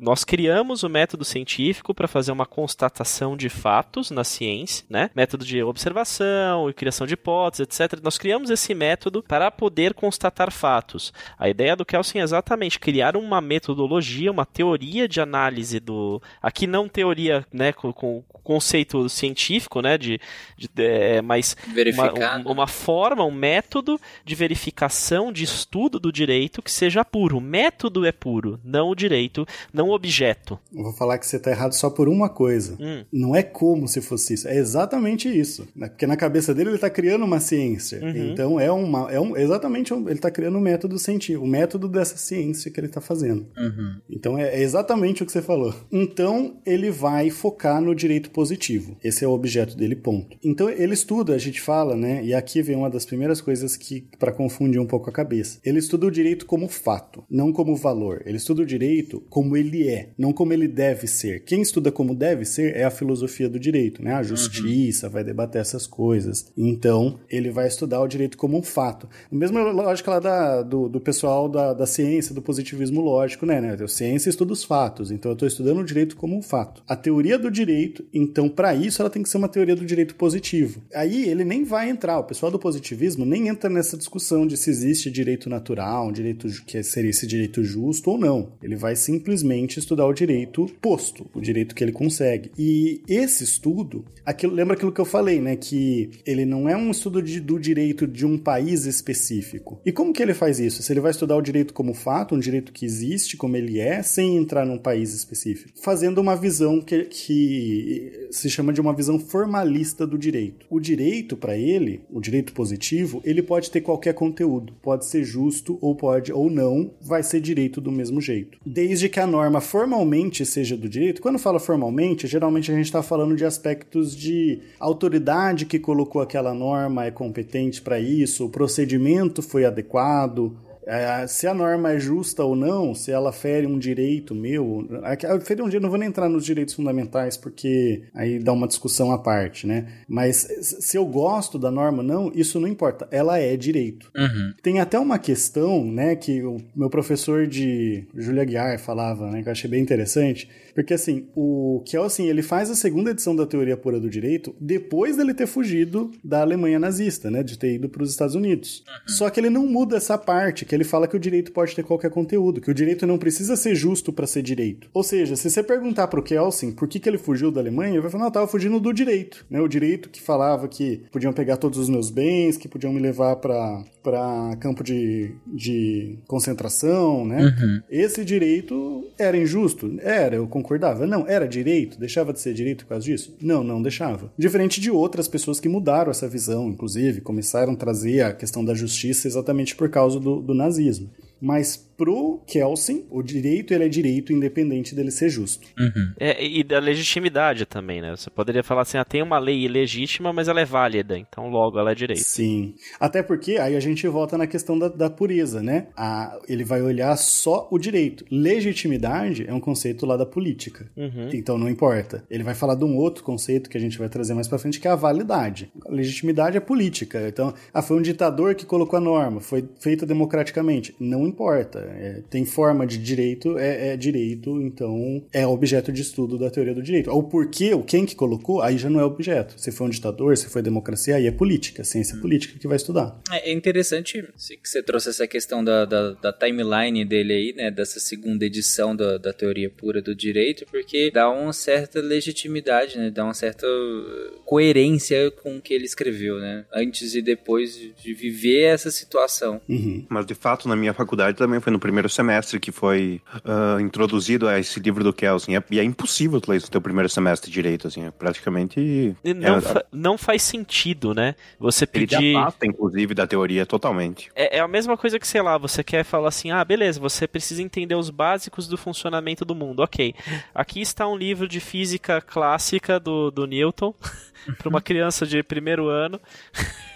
nós criamos o método científico para fazer uma constatação de fatos na ciência, né? Método de observação e criação de hipóteses, etc. Nós criamos esse método para poder constatar fatos. A ideia do Kelsen é exatamente criar uma metodologia, uma teoria de análise do. Aqui não teoria, né, com, com conceito científico, né, de, de, de é, mas uma, uma, forma, um método de verificação, de estudo do direito que seja puro. O método é puro, não o direito, não o objeto. Eu vou falar que você está errado só por uma coisa. Hum. Não é como se fosse isso, é exatamente isso. Né? Porque na cabeça dele ele está criando uma ciência. Uhum. Então é uma, é um, exatamente ele está criando um método científico, o um método dessa ciência que ele está fazendo. Uhum. Então é, é exatamente o que você falou. Então ele vai focar no direito positivo. Esse é o objeto dele, ponto. Então ele estuda, a gente fala, né? E aqui vem uma das primeiras coisas que para confundir um pouco a cabeça. Ele estuda o direito como fato, não como valor. Ele estuda o direito como ele é, não como ele deve ser. Quem estuda como deve ser é a filosofia do direito, né? A justiça uhum. vai debater essas coisas. Então ele vai estudar o direito como um fato. A mesma lógica lá da, do, do pessoal da, da ciência, do positivismo lógico, né? né? A ciência estuda os fatos, então eu estou estudando o direito como um fato. A teoria do direito, então para isso ela tem que ser uma teoria do direito positivo. Aí ele nem vai entrar, o pessoal do positivismo nem entra nessa discussão de se existe direito natural, um direito que seria esse direito justo ou não. Ele vai simplesmente estudar o direito posto, o direito que ele consegue. E esse estudo, aquilo, lembra aquilo que eu falei, né? Que ele não é um estudo de, do direito de um país específico. E como que ele faz isso? Se ele vai estudar o direito como fato, um direito que existe, como ele é, sem entrar num país específico. Fazendo uma visão que, que se chama de uma visão formalista do direito. O direito, para ele, o direito positivo, ele pode ter qualquer conteúdo. Pode ser justo ou pode ou não, vai ser direito do mesmo jeito. Desde que a norma formalmente seja do direito, quando fala formalmente, geralmente a gente está falando de aspectos de autoridade que colocou aquela norma é competente para isso, o procedimento foi adequado, É, se a norma é justa ou não, se ela fere um direito meu. Fere um direito, não vou nem entrar nos direitos fundamentais, porque aí dá uma discussão à parte, né? Mas se eu gosto da norma ou não, isso não importa. Ela é direito. Uhum. Tem até uma questão, né, que o meu professor de Julia Guiar falava, né, que eu achei bem interessante, porque assim, o Kelsen, ele faz a segunda edição da teoria pura do direito depois dele ter fugido da Alemanha nazista, né, de ter ido para os Estados Unidos. Só que ele não muda essa parte, que ele fala que o direito pode ter qualquer conteúdo, que o direito não precisa ser justo para ser direito. Ou seja, se você perguntar pro Kelsen por que, que ele fugiu da Alemanha, ele vai falar, não, eu tava fugindo do direito, né, o direito que falava que podiam pegar todos os meus bens, que podiam me levar para para campo de, de concentração, né? Uhum. Esse direito era injusto? Era, eu concordava. Não, era direito? Deixava de ser direito por causa disso? Não, não deixava. Diferente de outras pessoas que mudaram essa visão, inclusive, começaram a trazer a questão da justiça exatamente por causa do, do nazismo. Mas pro Kelsen, o direito ele é direito independente dele ser justo. Uhum. É, e da legitimidade também, né? Você poderia falar assim, ah, tem uma lei ilegítima, mas ela é válida, então logo ela é direito. Sim. Até porque aí a gente volta na questão da, da pureza, né? A, ele vai olhar só o direito. Legitimidade é um conceito lá da política. Uhum. Então não importa. Ele vai falar de um outro conceito que a gente vai trazer mais pra frente, que é a validade. A legitimidade é política. Então, ah, foi um ditador que colocou a norma, foi feita democraticamente. Não importa. É, tem forma de direito, é, é direito, então é objeto de estudo da teoria do direito. O porquê, o quem que colocou, aí já não é objeto. Se foi um ditador, se foi democracia, aí é política, ciência política que vai estudar. É interessante que você trouxe essa questão da, da, da timeline dele aí, né? Dessa segunda edição da, da teoria pura do direito, porque dá uma certa legitimidade, né? Dá uma certa coerência com o que ele escreveu, né? Antes e depois de- de viver essa situação. Uhum. Mas de fato, na minha faculdade também foi no primeiro semestre que foi ah, introduzido a esse livro do Kelsen. É- E é impossível tu ler isso no teu primeiro semestre direito, assim. É praticamente. E Não, é, fa- não faz sentido, né? Você ele pedir. afasta, inclusive, da teoria totalmente. É, é a mesma coisa que, sei lá, você quer falar assim, ah, beleza, você precisa entender os básicos do funcionamento do mundo. Ok. Aqui está um livro de física clássica do, do Newton, [laughs] para uma criança de primeiro ano.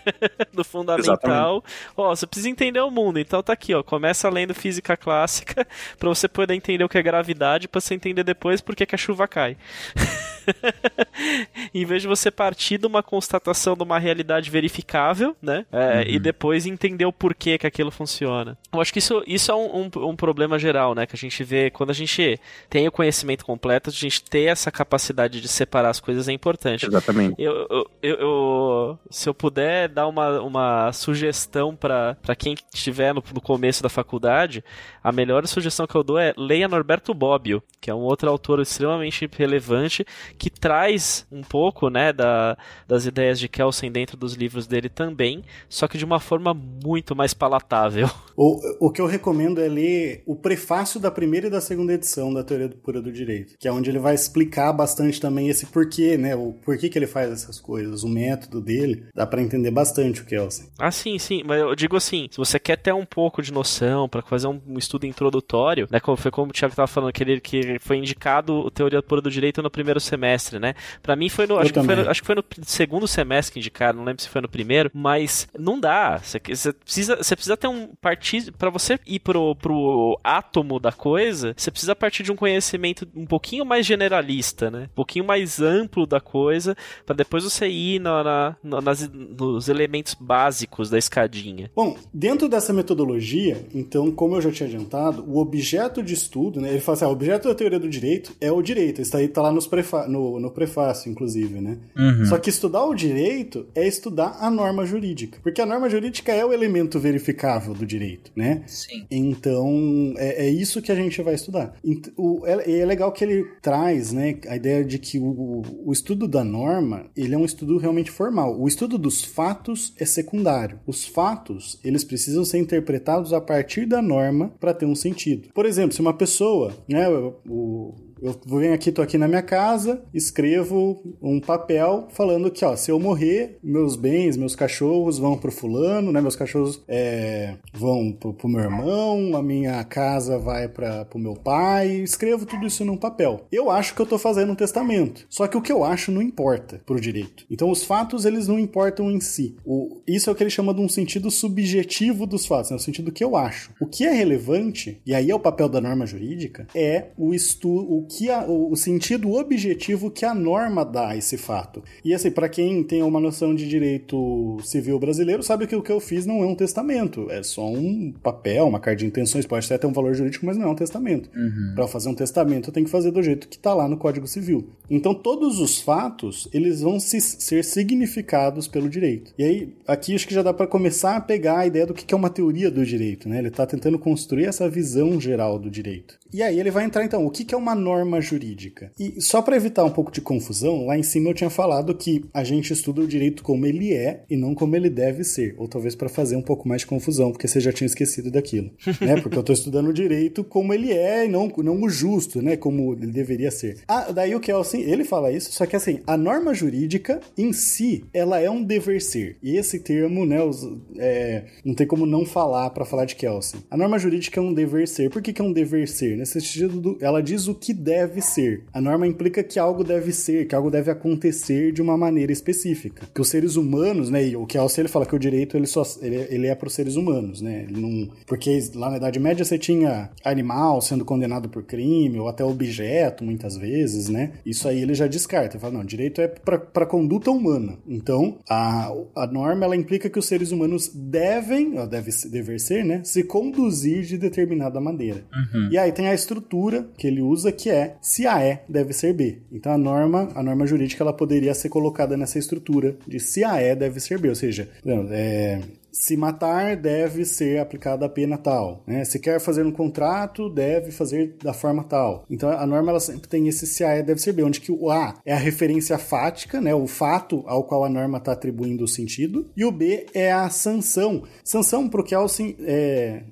[laughs] do fundamental. Ó, você precisa entender o mundo, então tá aqui, ó. Começa lendo física clássica [laughs] para você poder entender o que é gravidade, para você entender depois por que a chuva cai. [laughs] [laughs] em vez de você partir de uma constatação de uma realidade verificável, né? É, E depois entender o porquê que aquilo funciona. Eu acho que isso, isso é um, um, um problema geral, né? Que a gente vê quando a gente tem o conhecimento completo, a gente ter essa capacidade de separar as coisas é importante. Exatamente. Eu, eu, eu- eu- se eu puder dar uma, uma sugestão para quem estiver no, no começo da faculdade, a melhor sugestão que eu dou é leia Norberto Bobbio, que é um outro autor extremamente relevante que traz um pouco né, da, das ideias de Kelsen dentro dos livros dele também, só que de uma forma muito mais palatável. [laughs] O, o que eu recomendo é ler o prefácio da primeira e da segunda edição da Teoria do Pura do Direito, que é onde ele vai explicar bastante também esse porquê, né? O porquê que ele faz essas coisas, o método dele. Dá pra entender bastante o Kelsen. Ah, sim, sim, mas eu digo assim, se você quer ter um pouco de noção para fazer um, estudo introdutório, né, como foi como o Thiago tava falando, que ele que foi indicado o Teoria Pura do Direito no primeiro semestre, né? Para mim foi no, acho que foi, no- acho que foi no segundo semestre que indicaram, não lembro se foi no primeiro, mas não dá, você, você precisa, você precisa ter um partir para você ir pro, pro átomo da coisa, você precisa partir de um conhecimento um pouquinho mais generalista, né? Um pouquinho mais amplo da coisa, para depois você ir na, na- na- nas, nos elementos básicos da escadinha. Bom, dentro dessa metodologia, então, como eu já tinha adiantado, o objeto de estudo, né? Ele fala assim, ah, o objeto da teoria do direito é o direito. Isso aí tá lá nos prefa no, no prefácio, inclusive, né? Só que estudar o direito é estudar a norma jurídica. Porque a norma jurídica é o elemento verificável do direito, né? Sim. Então, é, é isso que a gente vai estudar. O- é, é legal que ele traz, né, a ideia de que o, o estudo da norma, ele é um estudo realmente formal. O estudo dos fatos é secundário. Os fatos, eles precisam ser interpretados a partir da norma para ter um sentido. Por exemplo, se uma pessoa, né, o- eu venho aqui, tô aqui na minha casa, escrevo um papel falando que, ó, se eu morrer, meus bens, meus cachorros vão pro fulano, né? Meus cachorros é, vão pro, pro meu irmão, a minha casa vai para pro meu pai. Escrevo tudo isso num papel. Eu acho que eu tô fazendo um testamento. Só que o que eu acho não importa pro direito. Então os fatos, eles não importam em si. O, isso é o que ele chama de um sentido subjetivo dos fatos, né? o sentido que eu acho. O que é relevante, e aí é o papel da norma jurídica, é o estudo, o que a, o sentido objetivo que a norma dá a esse fato. E assim, para quem tem uma noção de direito civil brasileiro, sabe que o que eu fiz não é um testamento, é só um papel, uma carta de intenções, pode até ter um valor jurídico, mas não é um testamento. Uhum. Para fazer um testamento, eu tenho que fazer do jeito que tá lá no Código Civil. Então, todos os fatos, eles vão se, ser significados pelo direito. E aí, aqui acho que já dá para começar a pegar a ideia do que é uma teoria do direito, né? Ele tá tentando construir essa visão geral do direito. E aí ele vai entrar então, o que é uma norma jurídica? E só para evitar um pouco de confusão, lá em cima eu tinha falado que a gente estuda o direito como ele é e não como ele deve ser, ou talvez para fazer um pouco mais de confusão, porque você já tinha esquecido daquilo, [laughs] né? Porque eu estou estudando o direito como ele é e não, não o justo, né? Como ele deveria ser. Ah, daí o Kelsen, ele fala isso, só que assim, a norma jurídica em si, ela é um dever ser. E esse termo, né, os, é, não tem como não falar para falar de Kelsen. A norma jurídica é um dever ser. Por que, que é um dever ser? Nesse sentido, do, ela diz o que deve ser. A norma implica que algo deve ser, que algo deve acontecer de uma maneira específica. Que os seres humanos, né, e o Kelsen ele fala que o direito ele só ele, ele é para os seres humanos, né? Ele não, porque lá na Idade Média você tinha animal sendo condenado por crime ou até objeto muitas vezes, né? Isso aí ele já descarta. Ele fala, não, direito é para conduta humana. Então, a, a norma ela implica que os seres humanos devem, deve dever ser, né, se conduzir de determinada maneira. Uhum. E aí tem a estrutura que ele usa que é se A é, deve ser B. Então a norma, a norma jurídica ela poderia ser colocada nessa estrutura de se A é, deve ser B, ou seja, é, se matar, deve ser aplicada a pena tal. Né? Se quer fazer um contrato, deve fazer da forma tal. Então a norma ela sempre tem esse se A é, deve ser B, onde que o A é a referência fática, né? o fato ao qual a norma está atribuindo o sentido, e o B é a sanção. Sanção para o Kelsen é,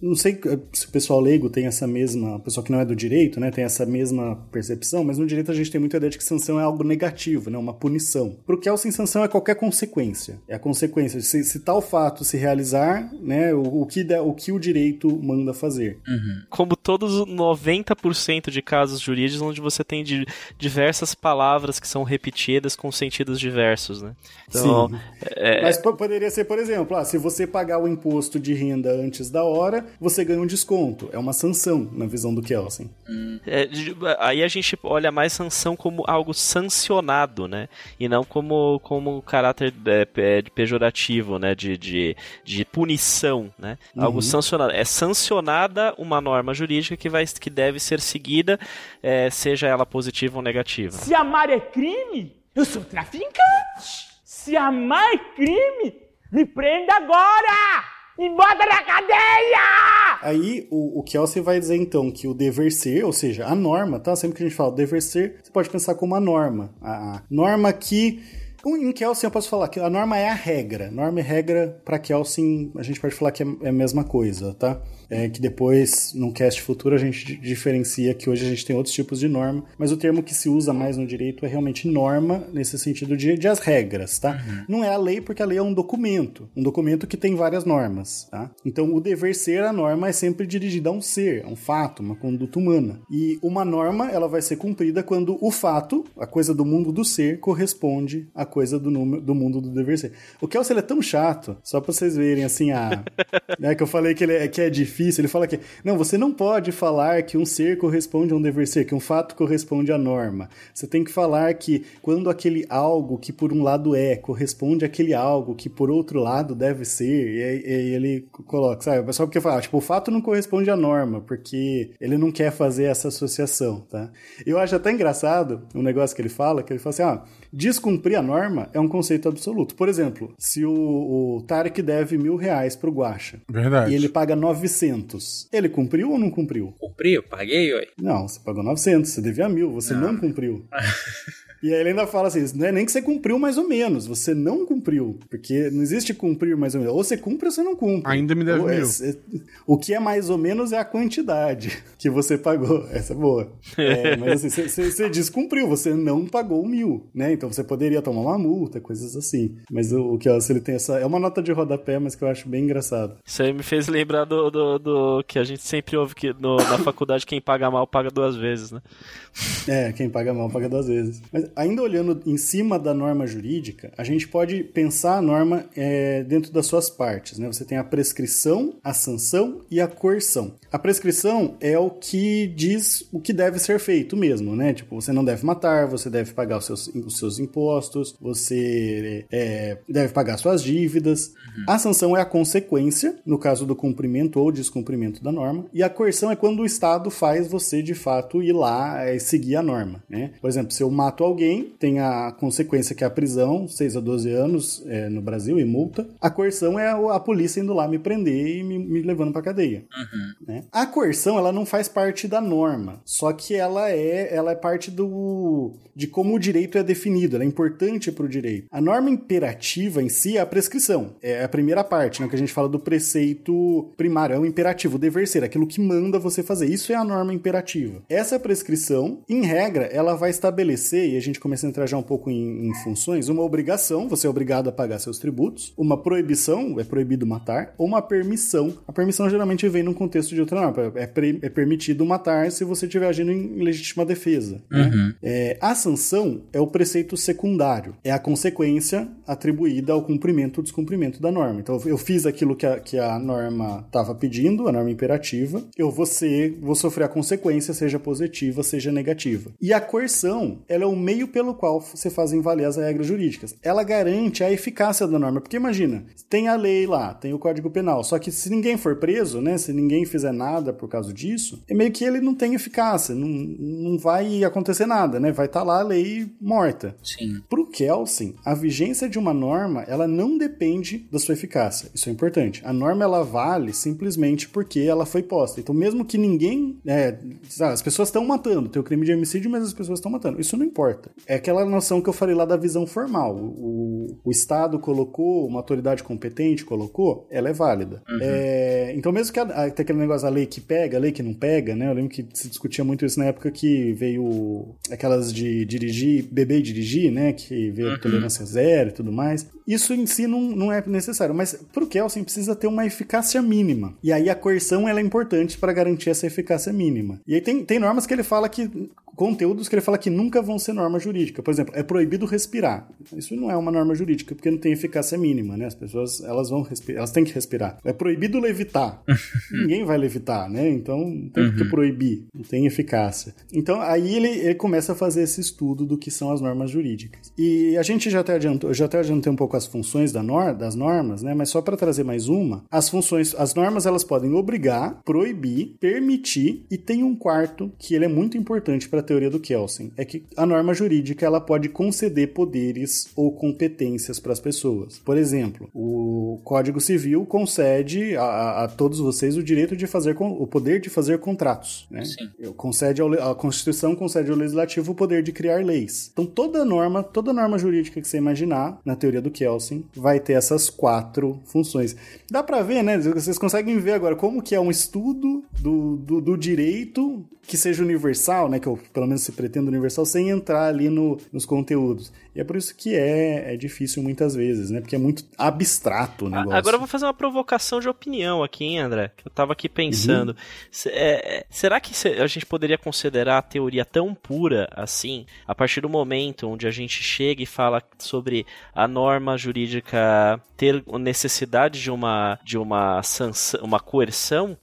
não sei se o pessoal leigo tem essa mesma, o pessoal que não é do direito, né, tem essa mesma percepção, mas no direito a gente tem muita ideia de que sanção é algo negativo, né, uma punição. Pro Kelsen, sanção é qualquer consequência. É a consequência. Se, se tal fato se realizar, né, o, o, que, o que o direito manda fazer. Uhum. Como todos os 90% de casos jurídicos onde você tem de, diversas palavras que são repetidas com sentidos diversos, né? Então, Sim. É... Mas poderia ser, por exemplo, ah, se você pagar o imposto de renda antes da hora, você ganha um desconto. É uma sanção, na visão do Kelsen. É, aí a gente olha mais sanção como algo sancionado, né? E não como, como caráter é, é, pejorativo, né? De, de, de punição, né? Uhum. Algo sancionado. É sancionada uma norma jurídica que, vai, que deve ser seguida, é, seja ela positiva ou negativa. Se amar é crime, eu sou traficante. Se amar é crime, me prenda agora! Me bota na cadeia! Aí o, o Kelsey vai dizer então que o dever ser, ou seja, a norma, tá? Sempre que a gente fala dever ser, você pode pensar como a norma. A norma que. Em Kelsen eu posso falar que a norma é a regra. Norma e regra, para Kelsen, a gente pode falar que é, é a mesma coisa, tá? É, que depois, num cast futuro, a gente diferencia que hoje a gente tem outros tipos de norma, mas o termo que se usa mais no direito é realmente norma, nesse sentido de, de as regras, tá? Uhum. Não é a lei, porque a lei é um documento, um documento que tem várias normas, tá? Então, o dever ser, a norma é sempre dirigida a um ser, a um fato, uma conduta humana. E uma norma, ela vai ser cumprida quando o fato, a coisa do mundo do ser, corresponde à coisa do, número, do mundo do dever ser. O Kelsey, ele é tão chato, só pra vocês verem, assim, a... [laughs] né, que eu falei que, ele é, que é difícil difícil. Ele fala que, não, você não pode falar que um ser corresponde a um dever ser, que um fato corresponde à norma. Você tem que falar que quando aquele algo que por um lado é, corresponde àquele algo que por outro lado deve ser, e aí, e aí ele coloca, sabe? Só porque fala, tipo, o fato não corresponde à norma, porque ele não quer fazer essa associação, tá? Eu acho até engraçado um negócio que ele fala, que ele fala assim, ah, descumprir a norma é um conceito absoluto. Por exemplo, se o, o Tarek deve mil reais pro Guacha. Verdade. E ele paga 900. Ele cumpriu ou não cumpriu? Cumpriu, paguei, oi. Não, você pagou 900, você devia mil, você não, não cumpriu. [laughs] E aí ele ainda fala assim: não é nem que você cumpriu mais ou menos, você não cumpriu. Porque não existe cumprir mais ou menos. Ou você cumpre ou você não cumpre. Ainda me deve Ou é- mil. é- o que é mais ou menos é a quantidade [laughs] que você pagou. Essa é boa. É, mas assim, você- descumpriu, você não pagou o mil, né? Então você poderia tomar uma multa, coisas assim. Mas o, o que ó, se ele tem essa. É uma nota de rodapé, mas que eu acho bem engraçado. Isso aí me fez lembrar do, do, do que a gente sempre ouve que no- na faculdade quem paga mal paga duas vezes, né? É, quem paga mal paga duas vezes. Mas ainda olhando em cima da norma jurídica, a gente pode pensar a norma é, dentro das suas partes. Né? Você tem a prescrição, a sanção e a coerção. A prescrição é o que diz o que deve ser feito mesmo, né? Tipo, você não deve matar, você deve pagar os seus, os seus impostos, você é, deve pagar suas dívidas. A sanção é a consequência, no caso do cumprimento ou descumprimento da norma. E a coerção é quando o Estado faz você, de fato, ir lá é, seguir a norma. Né? Por exemplo, se eu mato alguém, tem a consequência que é a prisão, 6 a 12 anos é, no Brasil e multa. A coerção é a, a polícia indo lá me prender e me, me levando pra cadeia. né? A coerção, ela não faz parte da norma, só que ela é, ela é parte do de como o direito é definido, ela é importante para o direito. A norma imperativa em si é a prescrição, é a primeira parte, né, que a gente fala do preceito primário, é o imperativo, o dever ser, aquilo que manda você fazer. Isso é a norma imperativa. Essa prescrição, em regra, ela vai estabelecer, e a gente começa a entrar já um pouco em, em funções, uma obrigação, você é obrigado a pagar seus tributos, uma proibição, é proibido matar, ou uma permissão. A permissão geralmente vem num contexto de outra norma, é, pre- é permitido matar se você estiver agindo em legítima defesa. né? É, a sanção é o preceito secundário, é a consequência atribuída ao cumprimento ou descumprimento da norma. Então, eu fiz aquilo que a, que a norma estava pedindo, a norma imperativa, eu vou, ser, vou sofrer a consequência, seja positiva, seja negativa. E a coerção, ela é o meio pelo qual você fazem valer as regras jurídicas. Ela garante a eficácia da norma, porque imagina, tem a lei lá, tem o Código Penal, só que se ninguém for preso, né, se ninguém fizer nada por causa disso, é meio que ele não tem eficácia, não, não vai acontecer nada, né? Vai estar lá a lei morta. Sim. Para o Kelsen, a vigência de uma norma ela não depende da sua eficácia. Isso é importante. A norma ela vale simplesmente porque ela foi posta. Então, mesmo que ninguém. É, as pessoas estão matando, tem o crime de homicídio, mas as pessoas estão matando. Isso não importa. É aquela noção que eu falei lá da visão formal. O, o Estado colocou, uma autoridade competente colocou, ela é válida. É, então, mesmo que a, tem aquele negócio da lei que pega, a lei que não pega, né? Eu lembro que se discutia muito isso na época que veio aquelas de dirigir, beber e dirigir, né? Que veio a tolerância zero e tudo mais. Isso em si não, não é necessário, mas pro Kelsen precisa ter uma eficácia mínima. E aí a coerção ela é importante para garantir essa eficácia mínima. E aí tem, tem normas que ele fala que conteúdos que ele fala que nunca vão ser norma jurídica. Por exemplo, é proibido respirar. Isso não é uma norma jurídica porque não tem eficácia mínima, né? As pessoas elas vão respirar, elas têm que respirar. É proibido levitar. [laughs] Ninguém vai levitar, né? Então não tem por que proibir, não tem eficácia. Então aí ele, ele começa a fazer esse estudo do que são as normas jurídicas. E a gente já até adiantou, já até adiantei um pouco as funções da nor, das normas, né? Mas só para trazer mais uma, as funções, as normas elas podem obrigar, proibir, permitir e tem um quarto que ele é muito importante para a teoria do Kelsen, é que a norma jurídica ela pode conceder poderes ou competências para as pessoas. Por exemplo, o Código Civil concede a, a- todos vocês o direito de fazer o poder de fazer contratos, né? Sim. Concede ao a Constituição concede ao legislativo o poder de criar leis. Então toda norma, toda norma jurídica que você imaginar, na teoria do Kelsen, vai ter essas quatro funções. Dá pra ver, né? Vocês conseguem ver agora como que é um estudo do, do, do direito que seja universal, né? Que eu pelo menos se pretendo universal, sem entrar ali no, nos conteúdos. E é por isso que é, é difícil muitas vezes, né? Porque é muito abstrato o negócio. Agora eu vou fazer uma provocação de opinião aqui, hein, André? Que eu tava aqui pensando. Uhum. É, é, será que a gente poderia considerar a teoria tão pura assim, a partir do momento onde a gente chega e fala sobre a norma jurídica ter necessidade de uma, de uma sanção, uma coerção,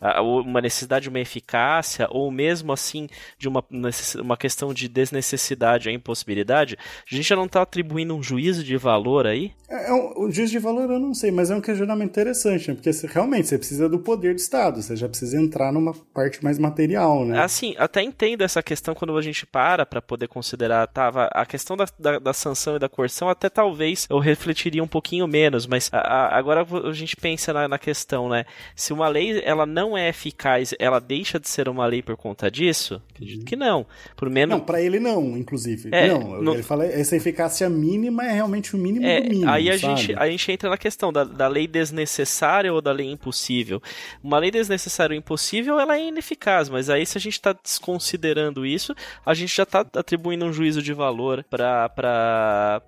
uma necessidade de uma eficácia, ou mesmo assim de uma, uma questão de desnecessidade, a impossibilidade, a gente já não tá atribuindo um juízo de valor aí? É, é um- o juízo de valor eu não sei, mas é um questionamento interessante, né? Porque você- realmente você precisa do poder do Estado, você já precisa entrar numa parte mais material, né? Assim, até entendo essa questão quando a gente para pra poder considerar, tava a questão da, da, da sanção e da coerção, até talvez eu refletiria um pouquinho menos, mas a- a- agora a gente pensa na, na questão, né? Se uma lei ela não é eficaz, ela deixa de ser uma lei por conta disso? Acredito que não. Por menos. Não, pra ele não, inclusive. É, não, não- ele fala, essa eficácia mínima é realmente o mínimo É, do mínimo. aí a sabe? gente, a gente entra na questão da, da lei desnecessária ou da lei impossível. Uma lei desnecessária ou impossível, ela é ineficaz, mas aí se a gente está desconsiderando isso, a gente já está atribuindo um juízo de valor para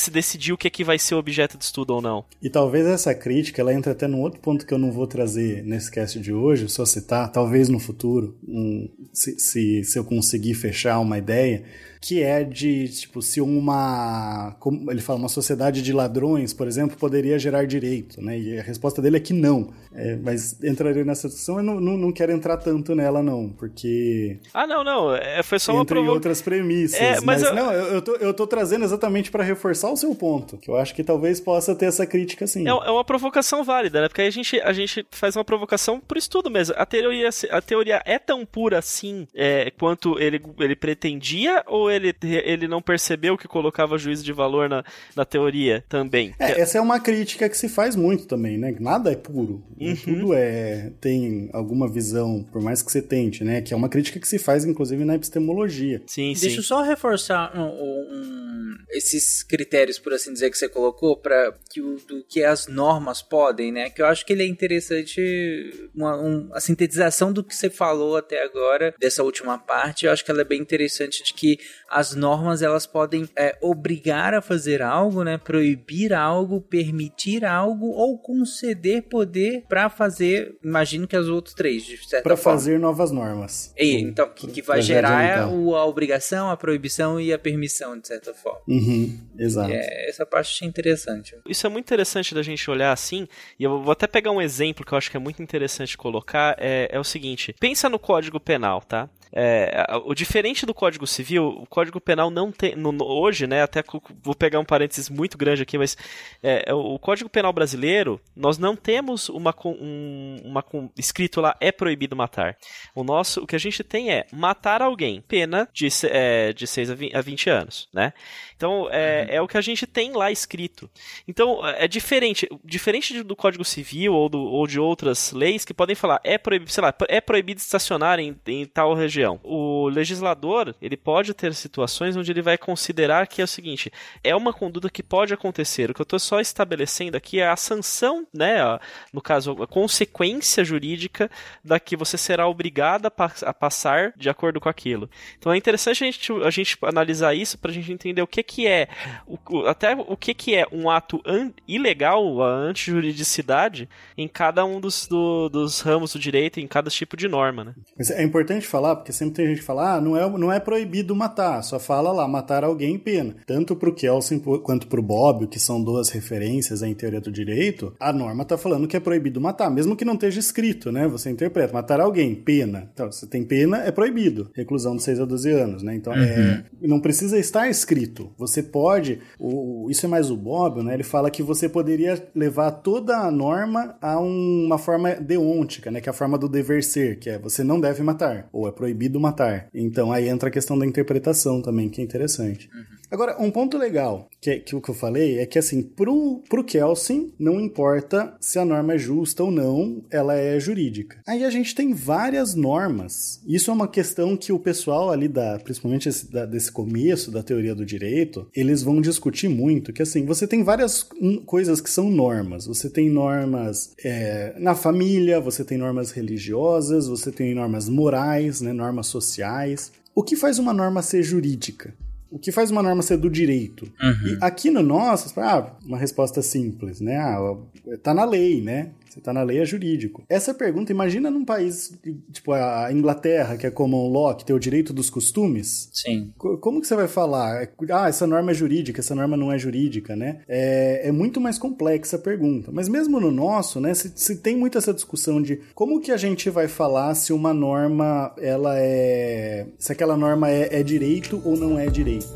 se decidir o que é que vai ser objeto de estudo ou não. E talvez essa crítica, ela entra até num outro ponto que eu não vou trazer nesse cast de hoje, só citar, talvez no futuro, um, se, se, se eu conseguir fechar uma ideia, que é de, tipo, se uma, como ele fala, uma sociedade de ladrões, por exemplo, poderia gerar direito, né? E a resposta dele é que não. É, mas entraria nessa discussão, eu não, não, não quero entrar tanto nela, não, porque... Ah, não, não, é, foi só uma entre provo... outras premissas. É, mas mas eu- não, eu, eu, tô, eu tô trazendo exatamente para reforçar o seu ponto, que eu acho que talvez possa ter essa crítica, sim. É, é uma provocação válida, né? Porque aí a gente, a gente faz uma provocação por estudo mesmo. A teoria, a teoria é tão pura assim é, quanto ele, ele pretendia ou ele, ele não percebeu que colocava juízo de valor na, na teoria também? É, essa é uma crítica que se faz muito também, né? Nada é puro. Uhum. Tudo é tem alguma visão, por mais que você tente, né? Que é uma crítica que se faz, inclusive, na epistemologia. Sim, sim. Deixa eu só reforçar um- um- esses critérios, por assim dizer, que você colocou, para que o, do que as normas podem, né? Que eu acho que ele é interessante, uma, um- a sintetização do que você falou até agora, dessa última parte, eu acho que ela é bem interessante de que as normas elas podem é, obrigar a fazer algo, né? Proibir algo, permitir algo ou conceder poder para fazer, imagino que as outros três, de certa Para fazer novas normas. E, então, que, que vai gerar é adiantar. o- a obrigação, a proibição e a permissão, de certa forma. Uhum, exato. É, essa parte achei interessante. Isso é muito interessante da gente olhar assim, e eu vou até pegar um exemplo que eu acho que é muito interessante colocar, é, é o seguinte, pensa no Código Penal, tá? É, o diferente do Código Civil, o Código Penal não tem, no- hoje, né, até vou pegar um parênteses muito grande aqui, mas é, é, o Código Penal brasileiro, nós não temos uma, um- uma escrito lá, é proibido matar. O nosso, o que a gente tem é matar alguém, pena de, é, de 6 a 20 a 20 anos, né? Então, é, é o que a gente tem lá escrito. Então, é diferente. Diferente de- do Código Civil ou, do- ou de outras leis que podem falar, é proibido, sei lá, é proibido estacionar em, em tal região. O legislador, ele pode ter situações onde ele vai considerar que é o seguinte, é uma conduta que pode acontecer. O que eu estou só estabelecendo aqui é a sanção, né, a- no caso, a consequência jurídica da que você será obrigado a, pa- a passar de acordo com aquilo. Então é interessante a gente, a gente analisar isso para a gente entender o que, que é, o- o- até o que, que é um ato ilegal, a antijuridicidade, em cada um dos, do- dos ramos do direito, em cada tipo de norma. Né? Mas é importante falar, porque sempre tem gente que fala, ah, não é, não é proibido matar, só fala lá, matar alguém pena. Tanto pro Kelsen quanto pro Bobbio, que são duas referências em teoria do direito, a norma tá falando que é proibido matar, mesmo que não esteja escrito, né? Você interpreta, matar alguém, pena. Então, se tem pena, é proibido. Reclusão de 6 a 12 anos, né? Então, é, não precisa estar escrito. Você pode, o, isso é mais o Bobbio, né? Ele fala que você poderia levar toda a norma a um- uma forma deôntica, né? Que é a forma do dever ser, que é você não deve matar, ou é proibido matar. Então aí entra a questão da interpretação também, que é interessante. Agora, um ponto legal que, que o que eu falei é que, assim, pro, pro Kelsen, não importa se a norma é justa ou não, ela é jurídica. Aí a gente tem várias normas. Isso é uma questão que o pessoal ali, da, principalmente esse- da- desse começo da teoria do direito, eles vão discutir muito, que assim, você tem várias coisas que são normas. Você tem normas é, na família, você tem normas religiosas, você tem normas morais, né, normas sociais. O que faz uma norma ser jurídica? O que faz uma norma ser do direito? E aqui no nosso, ah, uma resposta simples, né? Ah, tá na lei, né? Você tá na lei é jurídico. Essa pergunta, imagina num país tipo a Inglaterra, que é common law, que tem o direito dos costumes. Sim. Co- Como que você vai falar? Ah, essa norma é jurídica, essa norma não é jurídica, né? É, é muito mais complexa a pergunta. Mas mesmo no nosso, né, se, se tem muito essa discussão de como que a gente vai falar se uma norma, ela é... se aquela norma é, é direito ou não é direito.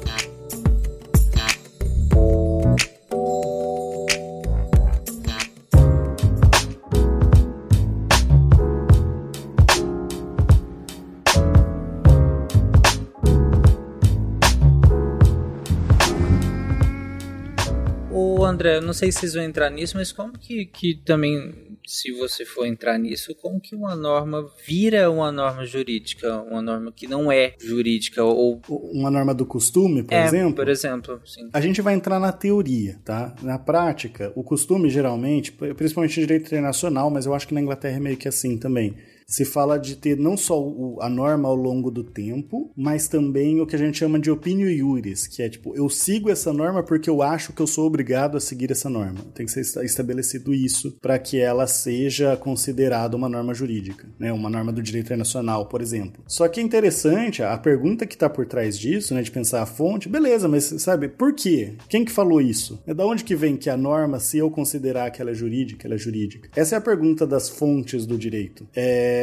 André, eu não sei se vocês vão entrar nisso, mas como que, que também se você for entrar nisso, como que uma norma vira uma norma jurídica, uma norma que não é jurídica ou Uma norma do costume, por é, exemplo. por exemplo, sim. A gente vai entrar na teoria, tá? Na prática, o costume geralmente, principalmente em direito internacional, mas eu acho que na Inglaterra é meio que assim também. Se fala de ter não só o- a norma ao longo do tempo, mas também o que a gente chama de opinio iuris, que é tipo, eu sigo essa norma porque eu acho que eu sou obrigado a seguir essa norma. Tem que ser esta- estabelecido isso para que ela seja considerada uma norma jurídica, né? Uma norma do direito internacional, por exemplo. Só que é interessante, a pergunta que está por trás disso, né, de pensar a fonte, beleza, mas sabe, por quê? Quem que falou isso? É da onde que vem que a norma, se eu considerar que ela é jurídica, ela é jurídica? Essa é a pergunta das fontes do direito. É,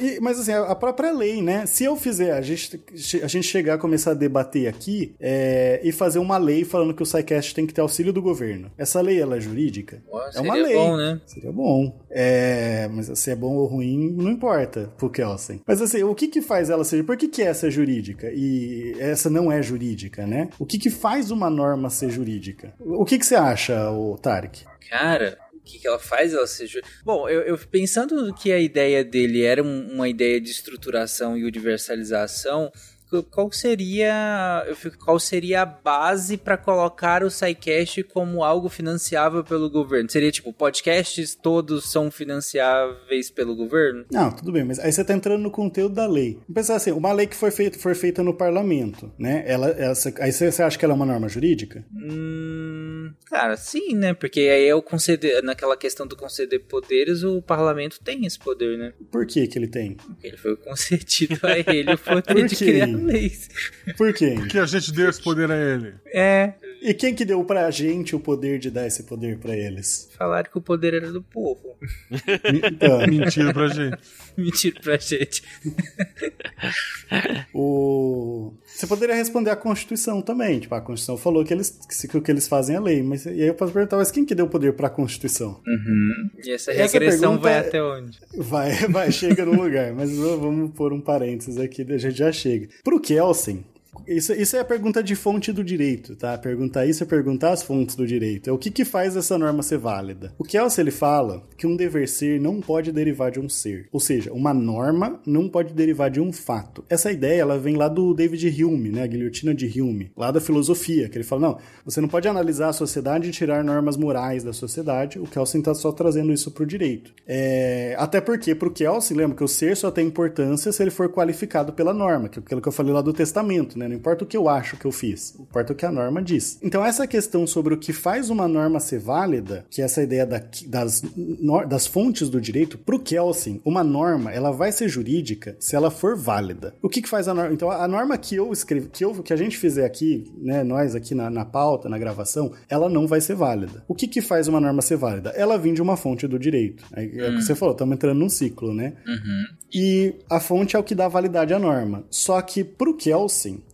e- mas assim, a própria lei, né? Se eu fizer, a gente, a gente chegar a começar a debater aqui é, e fazer uma lei falando que o SciCast tem que ter auxílio do governo. Essa lei, ela é jurídica? Ó, é uma lei. bom, né? Seria bom. É, mas se é bom ou ruim, não importa pro Kelsen. Mas assim, o que que faz ela ser... Por que que essa é jurídica e essa não é jurídica, né? O que que faz uma norma ser jurídica? O que que você acha, o Tarek? Cara, que, que ela faz? Ela seja. Bom, eu, eu pensando que a ideia dele era um- uma ideia de estruturação e universalização. Qu- Qual seria, eu fico, qual seria a base para colocar o SciCast como algo financiável pelo governo? Seria tipo, podcasts todos são financiáveis pelo governo? Não, tudo bem, mas aí você tá entrando no conteúdo da lei. Vamos pensar assim, uma lei que foi feita, foi feita no parlamento, né? Ela, essa, aí você, você acha que ela é uma norma jurídica? Hum, cara, sim, né? Porque aí é o conceder, naquela questão do conceder poderes, o parlamento tem esse poder, né? Por que que ele tem? Porque ele foi concedido a ele o [laughs] poder de criar leis. Por quem? Que a gente deu esse poder a ele. É, E quem que deu pra gente o poder de dar esse poder pra eles? falaram que o poder era do povo. Então, Mentira pra gente. [laughs] Mentira pra gente. o... Você poderia responder a Constituição também. Tipo, a Constituição falou que, eles, que o que eles fazem é lei. Mas, e aí eu posso perguntar, mas quem que deu poder pra Constituição? E essa Essa regressão pergunta vai é- até onde? Vai, [laughs] vai, chega no lugar. Mas vamos pôr um parênteses aqui, a gente já chega. Pro Kelsen, isso, isso é a pergunta de fonte do direito, tá? Perguntar isso é perguntar as fontes do direito. É o que, que faz essa norma ser válida. O Kelsen, ele fala que um dever ser não pode derivar de um ser. Ou seja, uma norma não pode derivar de um fato. Essa ideia, ela vem lá do David Hume, né? A guilhotina de Hume, lá da filosofia, que ele fala, não, você não pode analisar a sociedade e tirar normas morais da sociedade. O Kelsen tá só trazendo isso pro direito. É, até porque, pro Kelsen, lembra que o ser só tem importância se ele for qualificado pela norma, que é aquilo que eu falei lá do testamento, né? Não importa o que eu acho que eu fiz, importa o que a norma diz. Então, essa questão sobre o que faz uma norma ser válida, que é essa ideia da- das, das fontes do direito, pro Kelsen, uma norma, ela vai ser jurídica se ela for válida. O que, que faz a norma? Então, a norma que eu escrevi, que, eu, que a gente fizer aqui, né, nós aqui na, na pauta, na gravação, ela não vai ser válida. O que, que faz uma norma ser válida? Ela vem de uma fonte do direito. É, é o que você falou, estamos entrando num ciclo, né? E a fonte é o que dá validade à norma. Só que pro Kelsen, so-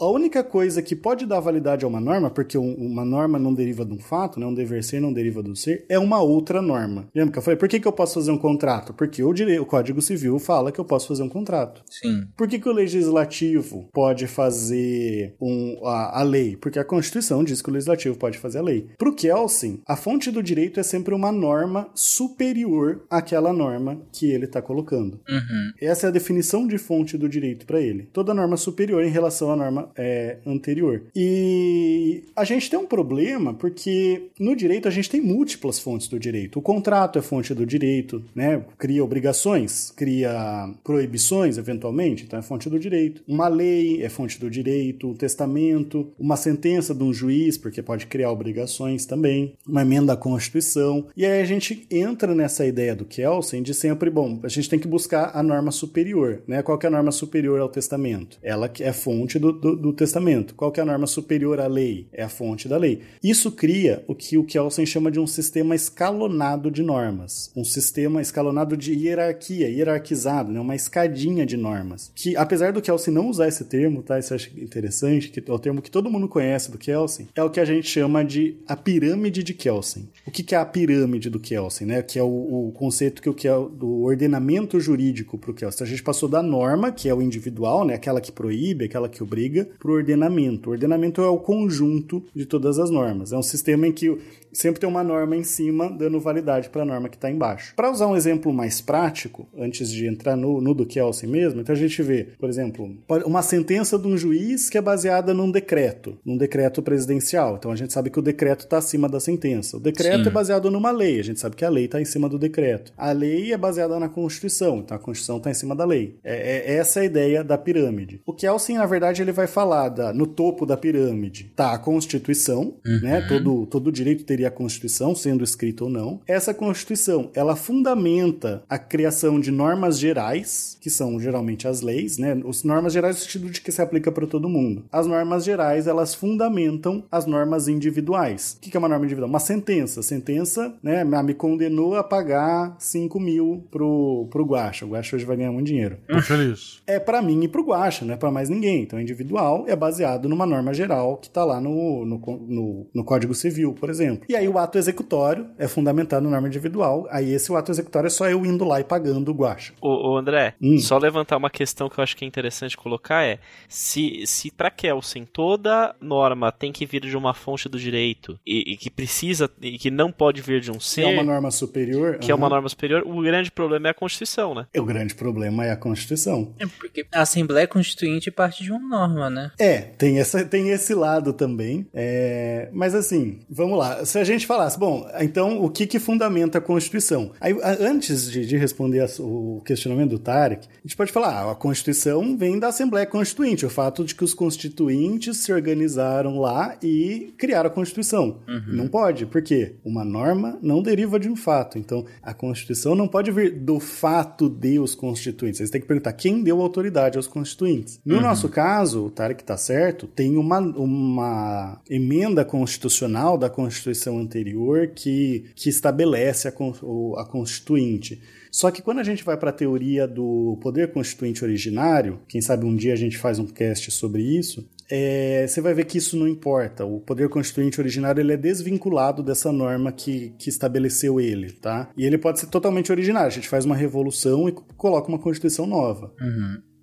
a única coisa que pode dar validade a uma norma, porque um- uma norma não deriva de um fato, né? um dever ser não deriva do ser, é uma outra norma. Lembra que eu falei, por que, que eu posso fazer um contrato? Porque o, dire... o Código Civil fala que eu posso fazer um contrato. Sim. Por que, que o legislativo pode fazer um, a, a lei? Porque a Constituição diz que o legislativo pode fazer a lei. Para o Kelsen, a fonte do direito é sempre uma norma superior àquela norma que ele está colocando. Uhum. Essa é a definição de fonte do direito para ele. Toda norma superior em relação à norma é, anterior. E a gente tem um problema porque no direito a gente tem múltiplas fontes do direito. O contrato é fonte do direito, né? Cria obrigações, cria proibições, eventualmente, então é fonte do direito. Uma lei é fonte do direito, um testamento, uma sentença de um juiz, porque pode criar obrigações também, uma emenda à Constituição. E aí a gente entra nessa ideia do Kelsen de sempre, bom, a gente tem que buscar a norma superior, né? Qual que é a norma superior ao testamento? Ela é fonte do, do, do testamento. Qual que é a norma superior à lei? É a fonte da lei. Isso cria o que o Kelsen chama de um sistema escalonado de normas. Um sistema escalonado de hierarquia, hierarquizado, né? Uma escadinha de normas. Que, apesar do Kelsen não usar esse termo, tá? Isso eu acho interessante, que é o termo que todo mundo conhece do Kelsen, é o que a gente chama de a pirâmide de Kelsen. O que, que é a pirâmide do Kelsen, né? Que é o, o conceito que o Kel, do ordenamento jurídico para o Kelsen. A gente passou da norma, que é o individual, né? Aquela que proíbe, aquela que obriga, para o ordenamento. O ordenamento é o conjunto de todas as normas. É um sistema em que sempre tem uma norma em cima dando validade para a norma que está embaixo. Para usar um exemplo mais prático, antes de entrar no, no do Kelsen mesmo, então a gente vê, por exemplo, uma sentença de um juiz que é baseada num decreto, num decreto presidencial. Então a gente sabe que o decreto está acima da sentença. O decreto Sim. é baseado numa lei, a gente sabe que a lei está em cima do decreto. A lei é baseada na Constituição, então a Constituição está em cima da lei. É, é essa a ideia da pirâmide. O Kelsen, na verdade, ele vai falar da, no topo da pirâmide tá a Constituição, né? Todo, todo direito teria a Constituição, sendo escrito ou não. Essa Constituição, ela fundamenta a criação de normas gerais, que são geralmente as leis, né? Os normas gerais no sentido de que se aplica para todo mundo. As normas gerais, elas fundamentam as normas individuais. O que é uma norma individual? Uma sentença. Sentença, né? Me condenou a pagar 5 mil pro, pro Guaxa. O Guaxa hoje vai ganhar muito dinheiro Tô feliz. é para mim e pro Guaxa, não é para mais ninguém. Então, individual é baseado numa norma geral que tá lá no, no, no, no Código Civil, por exemplo. E aí o ato executório é fundamentado na norma individual. Aí esse o ato executório é só eu indo lá e pagando o Guaxa. Ô, ô, André, Hum. só levantar uma questão que eu acho que é interessante colocar é se, se pra Kelsen toda norma tem que vir de uma fonte do direito e, e que precisa e que não pode vir de um Se ser, é uma norma superior, que é uma norma superior, o grande problema é a Constituição, né? o grande problema é a Constituição. É porque a Assembleia Constituinte parte de uma norma, né? É, tem, essa, tem esse lado também. É, mas assim, vamos lá. Se a gente falasse, bom, então o que, que fundamenta a Constituição? Aí, antes de, de responder a- o questionamento do Tarek, a gente pode falar, ah, a Constituição vem da Assembleia Constituinte, o fato de que os constituintes se organizaram lá e criaram a Constituição. Não pode, por quê? Uma norma não deriva de um fato. Então, a Constituição não pode vir do fato de os constituintes. Você tem que perguntar quem deu autoridade aos constituintes. No nosso caso, o Tarek tá certo, tem uma, uma emenda constitucional da Constituição anterior que, que estabelece a, a Constituinte. Só que quando a gente vai para a teoria do poder constituinte originário, quem sabe um dia a gente faz um cast sobre isso, é, você vai ver que isso não importa. O poder constituinte originário ele é desvinculado dessa norma que, que estabeleceu ele, tá? E ele pode ser totalmente originário. A gente faz uma revolução e coloca uma constituição nova.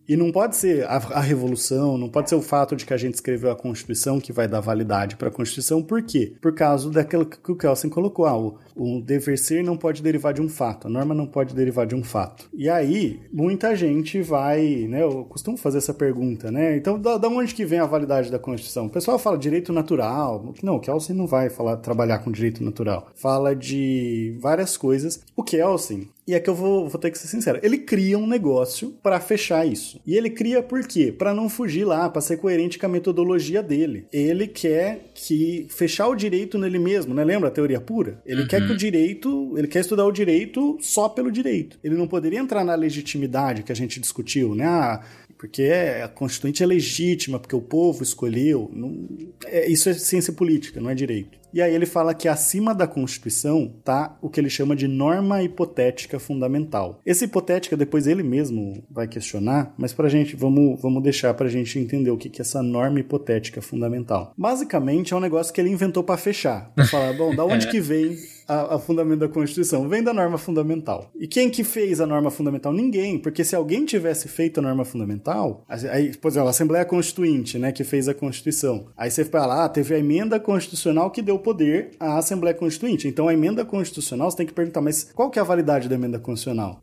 E não pode ser a, a revolução, não pode ser o fato de que a gente escreveu a Constituição que vai dar validade para a Constituição. Por quê? Por causa daquilo que o Kelsen colocou. Ah, o, o dever ser não pode derivar de um fato, a norma não pode derivar de um fato. E aí, muita gente vai, né? Eu costumo fazer essa pergunta, né? Então, da, da onde que vem a validade da Constituição? O pessoal fala direito natural. Não, o Kelsen não vai falar, trabalhar com direito natural. Fala de várias coisas. O Kelsen, e é que eu vou, vou ter que ser sincero. Ele cria um negócio para fechar isso. E ele cria por quê? Para não fugir lá, para ser coerente com a metodologia dele. Ele quer que fechar o direito nele mesmo, né? Lembra a teoria pura? Ele quer que o direito, ele quer estudar o direito só pelo direito. Ele não poderia entrar na legitimidade que a gente discutiu, né? Ah, porque a constituinte é legítima, porque o povo escolheu. Não- é- isso é ciência política, não é direito. E aí ele fala que acima da Constituição tá o que ele chama de norma hipotética fundamental. Essa hipotética depois ele mesmo vai questionar, mas pra gente vamos, vamos deixar pra gente entender o que que é essa norma hipotética fundamental. Basicamente é um negócio que ele inventou pra fechar, Pra falar, bom, da onde [laughs] que vem a, a fundamento da Constituição? Vem da norma fundamental. E quem que fez a norma fundamental? Ninguém, porque se alguém tivesse feito a norma fundamental, aí, por exemplo, a Assembleia Constituinte, né, que fez a Constituição. Aí você fala, lá, teve a emenda constitucional que deu poder à Assembleia Constituinte. Então a emenda constitucional, você tem que perguntar, mas qual que é a validade da emenda constitucional?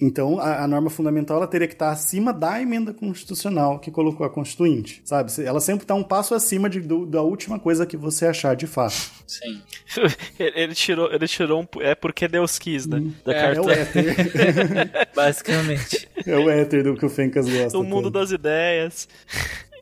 Então a, a norma fundamental ela teria que estar acima da emenda constitucional que colocou a Constituinte, sabe? Ela sempre está um passo acima de, do- da última coisa que você achar de fato. Sim. [laughs] ele ele tirou, ele tirou um. É porque Deus quis, né? Da É, É o carta. éter. [laughs] Basicamente. é o éter do que o Fencas gosta. O mundo das ideias.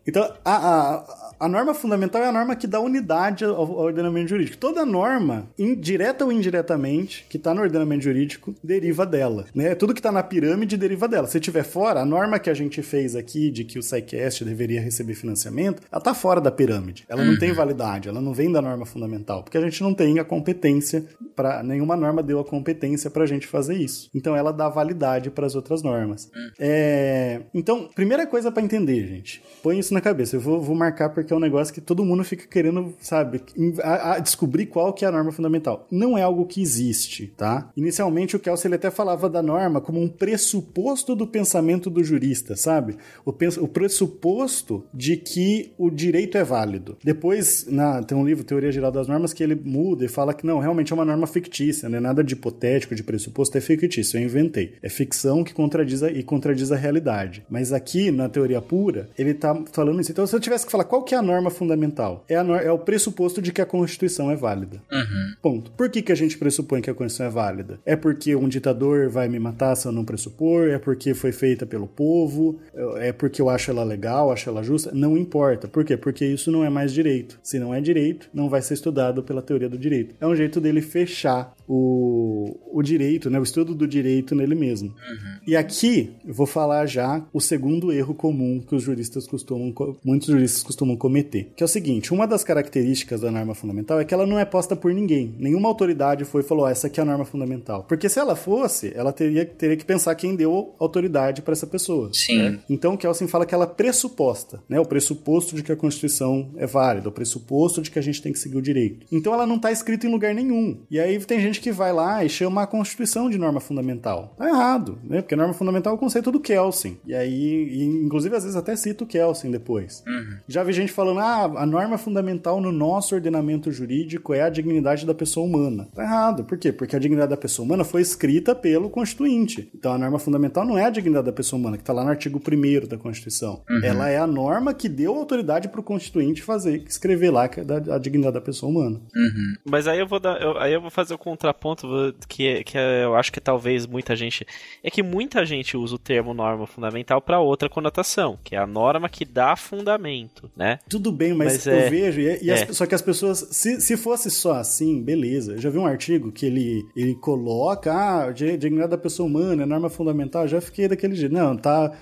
Então, a, a, a norma fundamental é a norma que dá unidade ao, ao ordenamento jurídico. Toda norma, indireta ou indiretamente, que está no ordenamento jurídico, deriva dela. Né? Tudo que está na pirâmide deriva dela. Se estiver fora, a norma que a gente fez aqui de que o SciCast deveria receber financiamento, ela está fora da pirâmide. Ela não tem validade, ela não vem da norma fundamental, porque a gente não tem a competência para nenhuma norma deu a competência para a gente fazer isso. Então ela dá validade para as outras normas. É, então, primeira coisa para entender, gente, põe isso na cabeça. Eu vou, vou marcar porque que é um negócio que todo mundo fica querendo, sabe, a, a descobrir qual que é a norma fundamental. Não é algo que existe, tá? Inicialmente o Kelsey ele até falava da norma como um pressuposto do pensamento do jurista, sabe? O, o pressuposto de que o direito é válido. Depois, na, tem um livro, Teoria Geral das Normas, que ele muda e fala que não, realmente é uma norma fictícia, não é nada de hipotético, de pressuposto, é fictício, eu inventei. É ficção que contradiz a, e contradiz a realidade. Mas aqui, na teoria pura, ele tá falando isso. Então, se eu tivesse que falar qual que é a norma fundamental, é, é o pressuposto de que a Constituição é válida. Uhum. Ponto. Por que, que a gente pressupõe que a Constituição é válida? É porque um ditador vai me matar se eu não pressupor? É porque foi feita pelo povo? É porque eu acho ela legal, acho ela justa? Não importa. Por quê? Porque isso não é mais direito. Se não é direito, não vai ser estudado pela teoria do direito. É um jeito dele fechar o, o direito, né, o estudo do direito nele mesmo. Uhum. E aqui eu vou falar já o segundo erro comum que os juristas costumam, muitos juristas costumam cometer, que é o seguinte: uma das características da norma fundamental é que ela não é posta por ninguém. Nenhuma autoridade foi e falou: oh, essa aqui é a norma fundamental. Porque se ela fosse, ela teria, teria que pensar quem deu autoridade para essa pessoa. Sim. Né? Então, Kelsen fala que ela pressuposta, né? O pressuposto de que a Constituição é válida, o pressuposto de que a gente tem que seguir o direito. Então, ela não está escrita em lugar nenhum. E aí tem gente que vai lá e chama a Constituição de norma fundamental. Tá errado, né? Porque norma fundamental é o conceito do Kelsen. E aí, e, inclusive, às vezes até cita o Kelsen depois. Uhum. Já vi gente falando, ah, a norma fundamental no nosso ordenamento jurídico é a dignidade da pessoa humana. Tá errado. Por quê? Porque a dignidade da pessoa humana foi escrita pelo Constituinte. Então a norma fundamental não é a dignidade da pessoa humana, que está lá no artigo 1 da Constituição. Uhum. Ela é a norma que deu autoridade para o Constituinte fazer, escrever lá que é a dignidade da pessoa humana. Uhum. Mas aí eu vou dar, eu, aí eu vou fazer o contraponto que, que eu acho que talvez muita gente. É que muita gente usa o termo norma fundamental para outra conotação, que é a norma que dá fundamento, né? Tudo bem, mas, Mas eu é- vejo, e, e as- é. só que as pessoas, se, se fosse só assim, beleza. Eu já vi um artigo que ele, ele coloca, ah, di- dignidade da pessoa humana, é norma fundamental, eu já fiquei daquele jeito. Não, tá.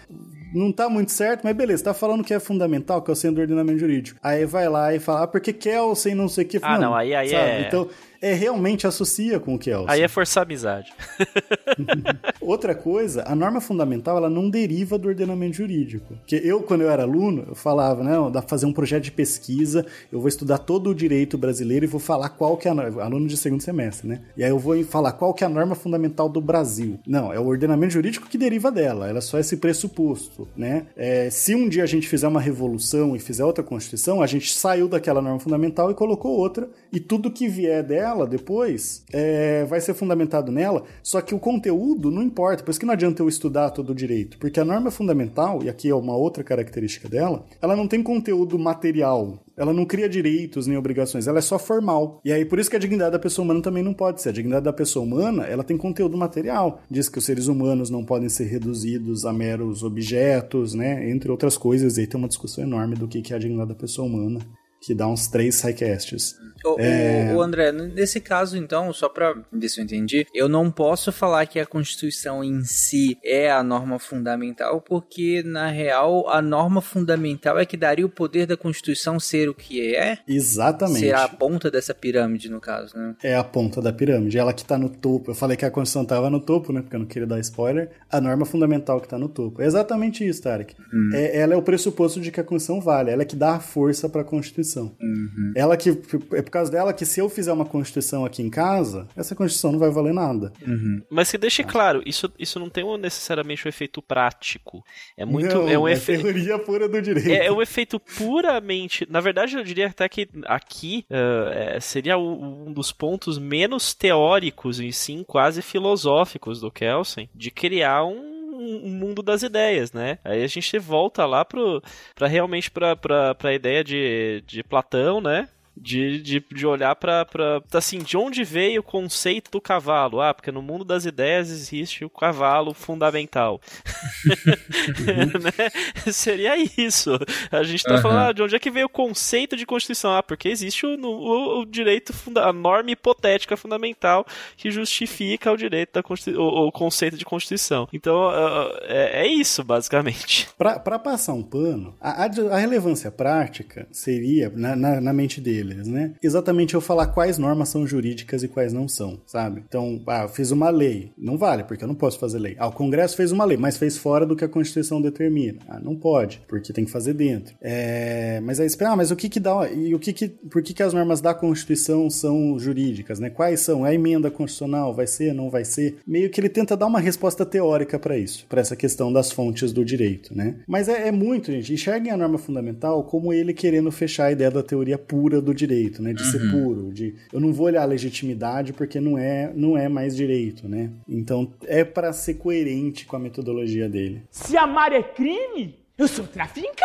Não tá muito certo, mas beleza, tá falando que é fundamental, que é o centro do ordenamento jurídico. Aí vai lá e fala, ah, porque Kelsen não sei o que. Ah, não, aí- aí sabe? é- Então, é realmente associa com o Kelsen. Aí é forçar a amizade. [laughs] Outra coisa, a norma fundamental ela não deriva do ordenamento jurídico. Porque eu, quando eu era aluno, eu falava, né, dá pra fazer um projeto de pesquisa, eu vou estudar todo o direito brasileiro e vou falar qual que é a norma, aluno de segundo semestre, né? E aí eu vou falar qual que é a norma fundamental do Brasil. Não, é o ordenamento jurídico que deriva dela, ela é só esse pressuposto, né? É, se um dia a gente fizer uma revolução e fizer outra constituição, a gente saiu daquela norma fundamental e colocou outra, e tudo que vier dela depois é, vai ser fundamentado nela, só que o conteúdo não importa, por isso que não adianta eu estudar todo o direito, porque a norma fundamental, e aqui é uma outra característica dela, ela não tem conteúdo material, ela não cria direitos nem obrigações, ela é só formal. E aí, por isso que a dignidade da pessoa humana também não pode ser. A dignidade da pessoa humana, ela tem conteúdo material. Diz que os seres humanos não podem ser reduzidos a meros objetos, né? Entre outras coisas. E aí tem uma discussão enorme do que é a dignidade da pessoa humana, que dá uns três sidecasts. O, É. o- André, nesse caso, então, só pra ver se eu entendi, eu não posso falar que a Constituição em si é a norma fundamental, porque, na real, a norma fundamental é que daria o poder da Constituição ser o que é? Exatamente. Ser a ponta dessa pirâmide, no caso, né? É a ponta da pirâmide, ela que tá no topo. Eu falei que a Constituição tava no topo, né? Porque eu não queria dar spoiler. A norma fundamental que tá no topo. É exatamente isso, Tarek. É, ela é o pressuposto de que a Constituição vale. Ela é que dá a força pra Constituição. Ela que. É por causa dela que se eu fizer uma Constituição aqui em casa, essa Constituição não vai valer nada. Mas que deixe claro, isso, isso não tem necessariamente um efeito prático. É muito. Não, é um é efeito. teoria pura do direito. É, é um efeito puramente. Na verdade, eu diria até que aqui eh, é, seria um dos pontos menos teóricos e sim quase filosóficos do Kelsen de criar um um mundo das ideias, né? Aí a gente volta lá pro, pra realmente pra, pra ideia de, de Platão, né? De, de, de olhar pra, pra. Assim, de onde veio o conceito do cavalo? Ah, porque no mundo das ideias existe o cavalo fundamental. [laughs] né? Seria isso. A gente tá Aham. falando ah, de onde é que veio o conceito de Constituição? Ah, porque existe o, o, o direito, funda a norma hipotética fundamental que justifica o direito da o, o conceito de Constituição. Então, ah, é, é isso, basicamente. Pra, pra passar um pano, a, a- a relevância prática seria, na, na, na mente dele, né? Exatamente eu falar quais normas são jurídicas e quais não são, sabe? Então, ah, eu fiz uma lei. Não vale, porque eu não posso fazer lei. Ah, o Congresso fez uma lei, mas fez fora do que a Constituição determina. Ah, não pode, porque tem que fazer dentro. É, mas aí, ah, mas o que que dá, e o que que, por que que as normas da Constituição são jurídicas, né? Quais são? A emenda constitucional vai ser, não vai ser? Meio que ele tenta dar uma resposta teórica para isso, para essa questão das fontes do direito, né? Mas é, é muito, gente, enxerguem a norma fundamental como ele querendo fechar a ideia da teoria pura do direito, né? De uhum. ser puro, de eu não vou olhar a legitimidade porque não é, não é mais direito, né? Então é para ser coerente com a metodologia dele. Se amar é crime, eu sou traficante.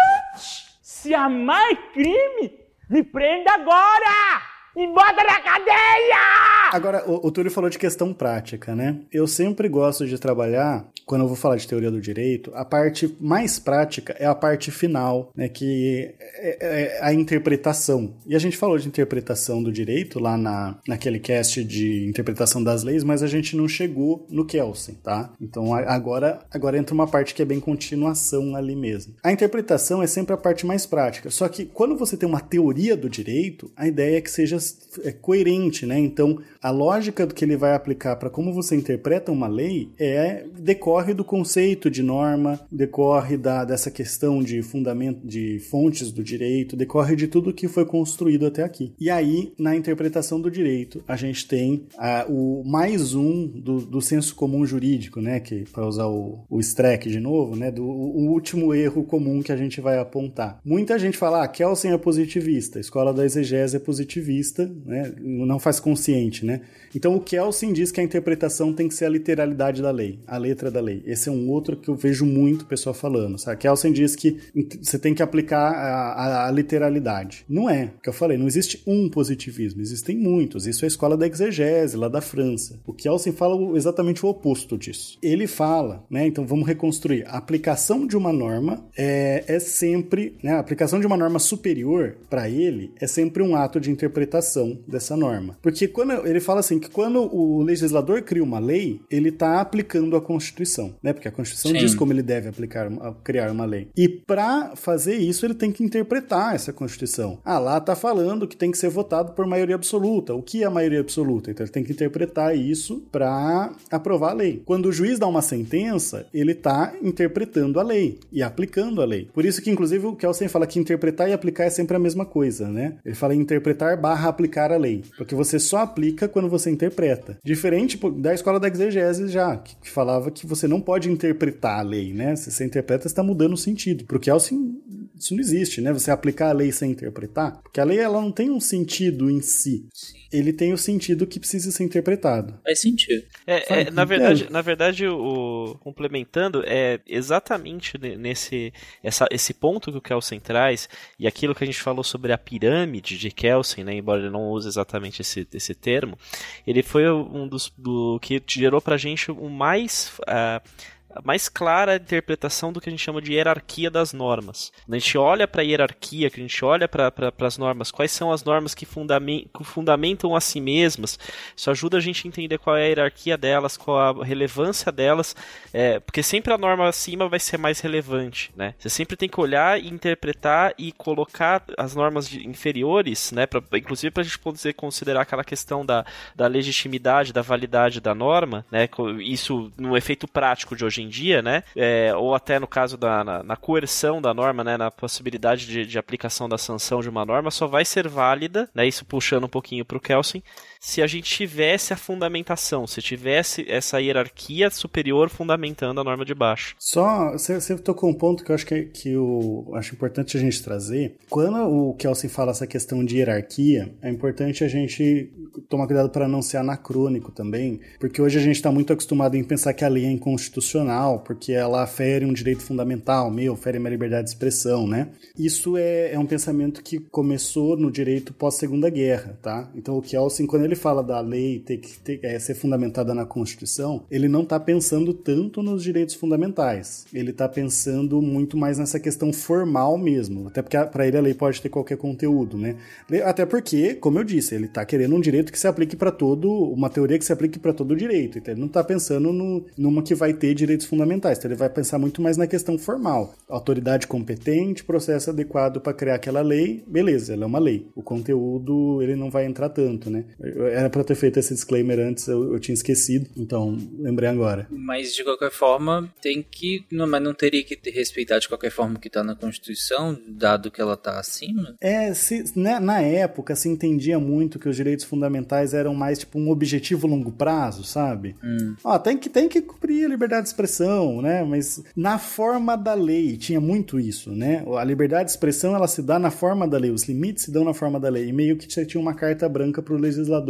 Se amar é crime, me prenda agora! E bota na cadeia! Agora, o, o Túlio falou de questão prática, né? Eu sempre gosto de trabalhar, quando eu vou falar de teoria do direito, a parte mais prática é a parte final, né? Que é, é, é a interpretação. E a gente falou de interpretação do direito lá na, naquele cast de interpretação das leis, mas a gente não chegou no Kelsen, tá? Então agora, agora entra uma parte que é bem continuação ali mesmo. A interpretação é sempre a parte mais prática. Só que quando você tem uma teoria do direito, a ideia é que seja é coerente, né? Então, a lógica que ele vai aplicar para como você interpreta uma lei é decorre do conceito de norma, decorre da, dessa questão de fundamento de fontes do direito, decorre de tudo que foi construído até aqui. E aí, na interpretação do direito, a gente tem a, o mais um do, do senso comum jurídico, né? Que para usar o, o Streck de novo, né? Do o último erro comum que a gente vai apontar. Muita gente fala, ah, Kelsen é positivista, a escola da exegese é positivista né? não faz consciente, né? Então o Kelsen diz que a interpretação tem que ser a literalidade da lei, a letra da lei. Esse é um outro que eu vejo muito pessoal falando. Sabe? Kelsen diz que você tem que aplicar a, a, a literalidade. Não é, que eu falei, não existe um positivismo, existem muitos. Isso é a escola da exegese, lá da França. O Kelsen fala exatamente o oposto disso. Ele fala, né? Então vamos reconstruir. A aplicação de uma norma é, é sempre, né? A aplicação de uma norma superior para ele é sempre um ato de interpretação dessa norma. Porque quando ele fala assim que quando o legislador cria uma lei, ele está aplicando a Constituição, né? Porque a Constituição Sim. diz como ele deve aplicar, criar uma lei. E para fazer isso, ele tem que interpretar essa Constituição. Ah, lá está falando que tem que ser votado por maioria absoluta. O que é a maioria absoluta? Então ele tem que interpretar isso para aprovar a lei. Quando o juiz dá uma sentença, ele está interpretando a lei e aplicando a lei. Por isso que, inclusive, o Kelsen fala que interpretar e aplicar é sempre a mesma coisa, né? Ele fala interpretar barra aplicar a lei. Porque você só aplica quando você interpreta. Diferente da escola da exegese já, que, que falava que você não pode interpretar a lei, né? Se você interpreta, está mudando o sentido. Porque assim, isso não existe, né? Você aplicar a lei sem interpretar. Porque a lei ela não tem um sentido em si. Sim ele tem o sentido que precisa ser interpretado. Faz sentido. É, é, na verdade, na verdade o, complementando, é exatamente nesse essa, esse ponto que o Kelsen traz e aquilo que a gente falou sobre a pirâmide de Kelsen, né, embora ele não use exatamente esse, esse termo, ele foi um dos do, que gerou pra gente o mais... Uh, mais clara interpretação do que a gente chama de hierarquia das normas. Quando a gente olha para a hierarquia, que a gente olha para as normas, quais são as normas que, fundament, que fundamentam a si mesmas, isso ajuda a gente a entender qual é a hierarquia delas, qual a relevância delas, é, porque sempre a norma acima vai ser mais relevante, né? Você sempre tem que olhar e interpretar e colocar as normas inferiores, né? Pra, inclusive para a gente poder considerar aquela questão da, da legitimidade, da validade da norma, né? Isso no efeito prático de hoje em dia, né? É, ou até no caso da na, na, coerção da norma, né? Na possibilidade de, de aplicação da sanção de uma norma, só vai ser válida, né? Isso puxando um pouquinho para o Kelsen, se a gente tivesse a fundamentação, se tivesse essa hierarquia superior fundamentando a norma de baixo. Só, você, tocou um ponto que eu acho que, que eu acho importante a gente trazer. Quando o Kelsen fala essa questão de hierarquia, é importante a gente tomar cuidado para não ser anacrônico também, porque hoje a gente está muito acostumado em pensar que a lei é inconstitucional, porque ela fere um direito fundamental, meu, fere minha liberdade de expressão, né? Isso é, é um pensamento que começou no direito pós-segunda guerra, tá? Então o Kelsen, quando ele ele fala da lei ter que ter, é, ser fundamentada na Constituição, ele não está pensando tanto nos direitos fundamentais. Ele está pensando muito mais nessa questão formal mesmo. Até porque para ele a lei pode ter qualquer conteúdo, né? Até porque, como eu disse, ele está querendo um direito que se aplique para todo, uma teoria que se aplique para todo direito. Então ele não está pensando no, numa que vai ter direitos fundamentais. Então ele vai pensar muito mais na questão formal. Autoridade competente, processo adequado para criar aquela lei, beleza, ela é uma lei. O conteúdo ele não vai entrar tanto, né? Era para ter feito esse disclaimer antes, eu, eu, tinha esquecido, então lembrei agora. Mas de qualquer forma tem que, não, mas não teria que respeitar de qualquer forma o que está na Constituição, dado que ela está acima? É, se, né, na época se entendia muito que os direitos fundamentais eram mais tipo um objetivo longo prazo, sabe? Hum. Ó, tem que, tem que cumprir a liberdade de expressão, né? Mas na forma da lei tinha muito isso, né? A liberdade de expressão ela se dá na forma da lei, os limites se dão na forma da lei. E meio que você tinha uma carta branca para o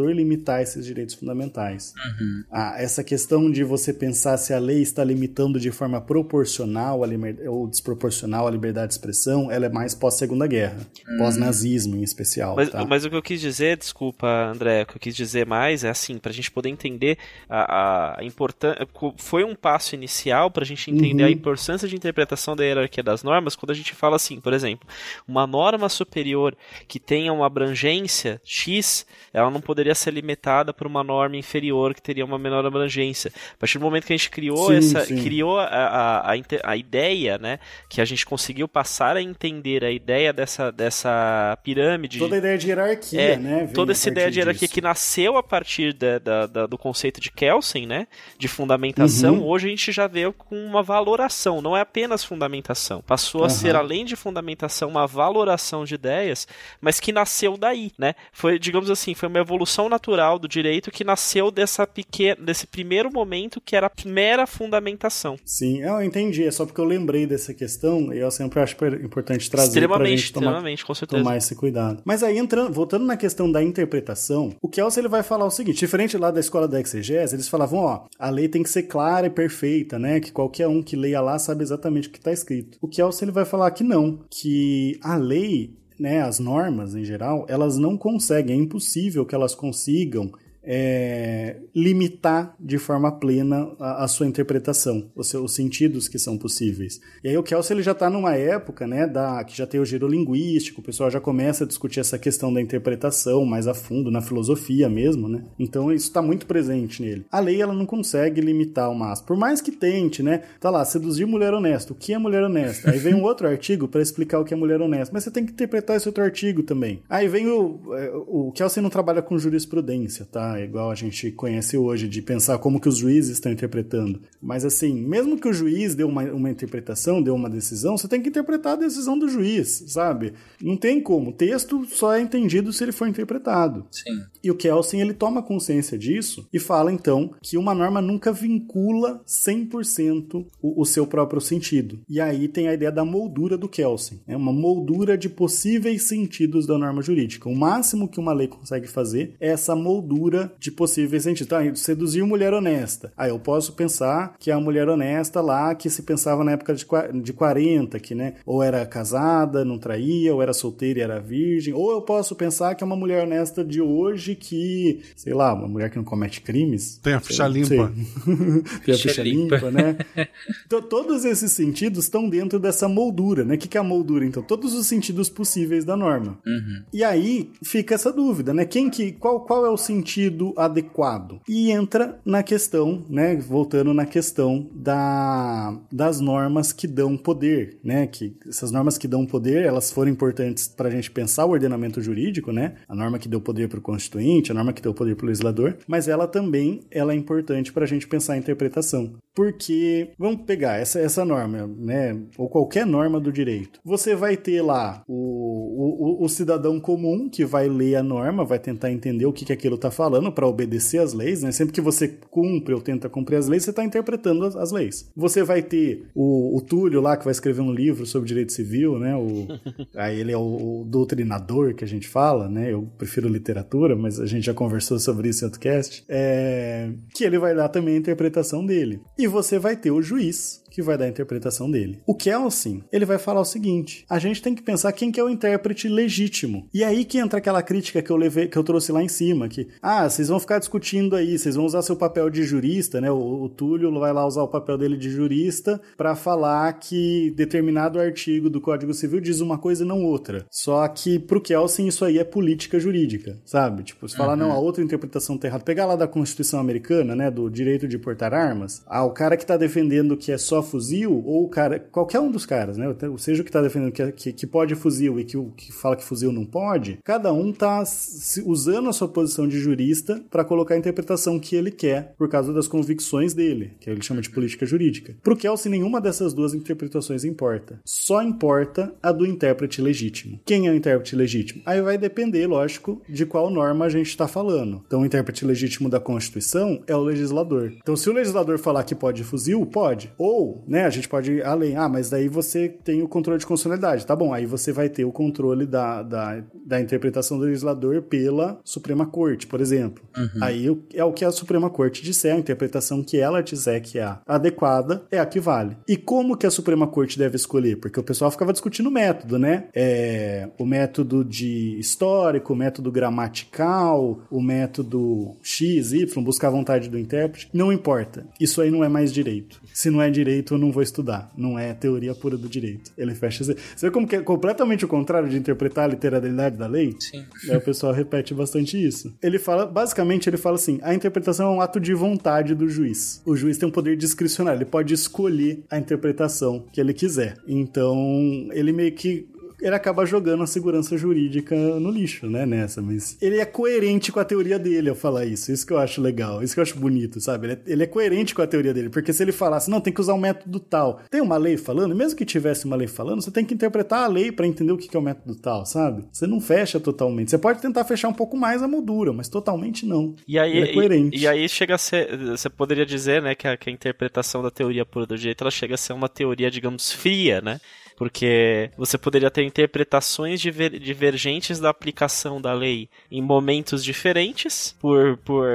legislador limitar esses direitos fundamentais. Uhum. Ah, essa questão de você pensar se a lei está limitando de forma proporcional ou desproporcional a liberdade de expressão, ela é mais pós-segunda guerra, uhum. pós-nazismo em especial. Mas, tá? mas o que eu quis dizer, desculpa, André, o que eu quis dizer mais é assim, para a gente poder entender a, a importância. Foi um passo inicial para a gente entender uhum. a importância de interpretação da hierarquia das normas quando a gente fala assim, por exemplo, uma norma superior que tenha uma abrangência X, ela não poderia ser limitada por uma norma inferior que teria uma menor abrangência. A partir do momento que a gente criou sim, essa, sim. criou a, a, a, a, ideia, né, que a gente conseguiu passar a entender a ideia dessa, dessa pirâmide. Toda a ideia de hierarquia, é, né? Toda essa ideia de hierarquia disso. que nasceu a partir da, da, da, do conceito de Kelsen, né, de fundamentação, uhum. hoje a gente já vê com uma valoração, não é apenas fundamentação. Passou uhum. a ser, além de fundamentação, uma valoração de ideias, mas que nasceu daí, né? Foi, digamos assim, foi uma evolução natural do direito que nasceu dessa pequena, desse primeiro momento que era a mera fundamentação. Sim, eu entendi. É só porque eu lembrei dessa questão e eu sempre acho importante trazer extremamente, gente tomar, extremamente, com certeza. tomar esse cuidado. Mas aí, entrando, voltando na questão da interpretação, o Kelsey ele vai falar o seguinte, diferente lá da escola da exegese, eles falavam, ó, a lei tem que ser clara e perfeita, né? Que qualquer um que leia lá sabe exatamente o que está escrito. O Kelsey ele vai falar que não, que a lei né, as normas em geral, elas não conseguem, é impossível que elas consigam é, limitar de forma plena a, a, sua interpretação, os seus sentidos que são possíveis. E aí o Kelsey ele já está numa época, né, da, que já tem o giro linguístico, o pessoal já começa a discutir essa questão da interpretação mais a fundo, na filosofia mesmo, né? Então isso está muito presente nele. A lei ela não consegue limitar o máximo, por mais que tente, né? Tá lá, seduzir mulher honesta. O que é mulher honesta? Aí vem um outro artigo para explicar o que é mulher honesta, mas você tem que interpretar esse outro artigo também. Aí vem o, é, o Kelsey não trabalha com jurisprudência, tá? Igual a gente conhece hoje, de pensar como que os juízes estão interpretando. Mas assim, mesmo que o juiz dê uma, uma interpretação, dê uma decisão, você tem que interpretar a decisão do juiz, sabe? Não tem como. O texto só é entendido se ele for interpretado. Sim. E o Kelsen, ele toma consciência disso e fala, então, que uma norma nunca vincula 100% o, o seu próprio sentido. E aí tem a ideia da moldura do Kelsen. É uma moldura de possíveis sentidos da norma jurídica. O máximo que uma lei consegue fazer é essa moldura de possíveis sentidos. Então, seduzir mulher honesta. Aí eu posso pensar que a mulher honesta lá que se pensava na época de 40, que, né, ou era casada, não traía, ou era solteira e era virgem. Ou eu posso pensar que é uma mulher honesta de hoje que, sei lá, uma mulher que não comete crimes. Tem a ficha limpa. [laughs] Tem a ficha limpa, né? [laughs] então, todos esses sentidos estão dentro dessa moldura, né? O que é a moldura? Então, todos os sentidos possíveis da norma. Uhum. E aí fica essa dúvida, né? Quem que, qual, qual é o sentido sentido adequado. E entra na questão, né, voltando na questão da, das normas que dão poder, né, que essas normas que dão poder, elas foram importantes para a gente pensar o ordenamento jurídico, né, a norma que deu poder para o constituinte, a norma que deu poder para o legislador, mas ela também ela é importante para a gente pensar a interpretação. Porque, vamos pegar essa, essa norma, né, ou qualquer norma do direito, você vai ter lá o, o, o cidadão comum que vai ler a norma, vai tentar entender o que, que aquilo está falando, para obedecer às leis, né? Sempre que você cumpre ou tenta cumprir as leis, você está interpretando as, as, leis. Você vai ter o, o, Túlio lá, que vai escrever um livro sobre direito civil, né? O, [laughs] aí ele é o, o, doutrinador que a gente fala, né? Eu prefiro literatura, mas a gente já conversou sobre isso em outro cast. É, que ele vai dar também a interpretação dele. E você vai ter o juiz, que vai dar a interpretação dele. O Kelsen, ele vai falar o seguinte: a gente tem que pensar quem que é o intérprete legítimo. E aí que entra aquela crítica que eu levei, que eu trouxe lá em cima, que ah, vocês vão ficar discutindo aí, vocês vão usar seu papel de jurista, né? O, o Túlio vai lá usar o papel dele de jurista para falar que determinado artigo do Código Civil diz uma coisa e não outra. Só que pro Kelsen isso aí é política jurídica, sabe? Tipo, se falar, não, a outra interpretação tá errada. Pegar lá da Constituição Americana, né, do direito de portar armas, ah, o cara que tá defendendo que é só fuzil, ou o cara, qualquer um dos caras, né, seja o que tá defendendo que, que, que pode fuzil e que o que fala que fuzil não pode, cada um tá se- usando a sua posição de jurista para colocar a interpretação que ele quer por causa das convicções dele, que ele chama de política jurídica. Pro Kelsen, nenhuma dessas duas interpretações importa. Só importa a do intérprete legítimo. Quem é o intérprete legítimo? Aí vai depender, lógico, de qual norma a gente está falando. Então, o intérprete legítimo da Constituição é o legislador. Então, se o legislador falar que pode fuzil, pode. Ou, né, a gente pode ir além. Ah, mas daí você tem o controle de constitucionalidade. Tá bom, aí você vai ter o controle da, da, da interpretação do legislador pela Suprema Corte, por exemplo. Aí o- é o que a Suprema Corte disser, a interpretação que ela disser que é adequada é a que vale. E como que a Suprema Corte deve escolher? Porque o pessoal ficava discutindo o método, né? É, o método de histórico, o método gramatical, o método X, Y, buscar a vontade do intérprete. Não importa. Isso aí não é mais direito. Se não é direito, eu não vou estudar. Não é teoria pura do direito. Ele fecha. Você vê como que é completamente o contrário de interpretar a literalidade da lei? Sim. Aí o pessoal repete bastante isso. Ele fala, basicamente, ele fala assim: a interpretação é um ato de vontade do juiz. O juiz tem um poder discricionário, ele pode escolher a interpretação que ele quiser. Então, ele meio que ele acaba jogando a segurança jurídica no lixo, né, nessa, mas ele é coerente com a teoria dele ao falar isso, isso que eu acho legal, isso que eu acho bonito, sabe, ele é, ele é coerente com a teoria dele, porque se ele falasse, não, tem que usar um método tal, tem uma lei falando, mesmo que tivesse uma lei falando, você tem que interpretar a lei pra entender o que que é o método tal, sabe, você não fecha totalmente, você pode tentar fechar um pouco mais a moldura, mas totalmente não, E aí, ele é coerente. E, e aí chega a ser. Você poderia dizer, né, que a, que a interpretação da teoria pura do direito ela chega a ser uma teoria, digamos, fria, né? Porque você poderia ter interpretações diver- divergentes da aplicação da lei em momentos diferentes, por, por,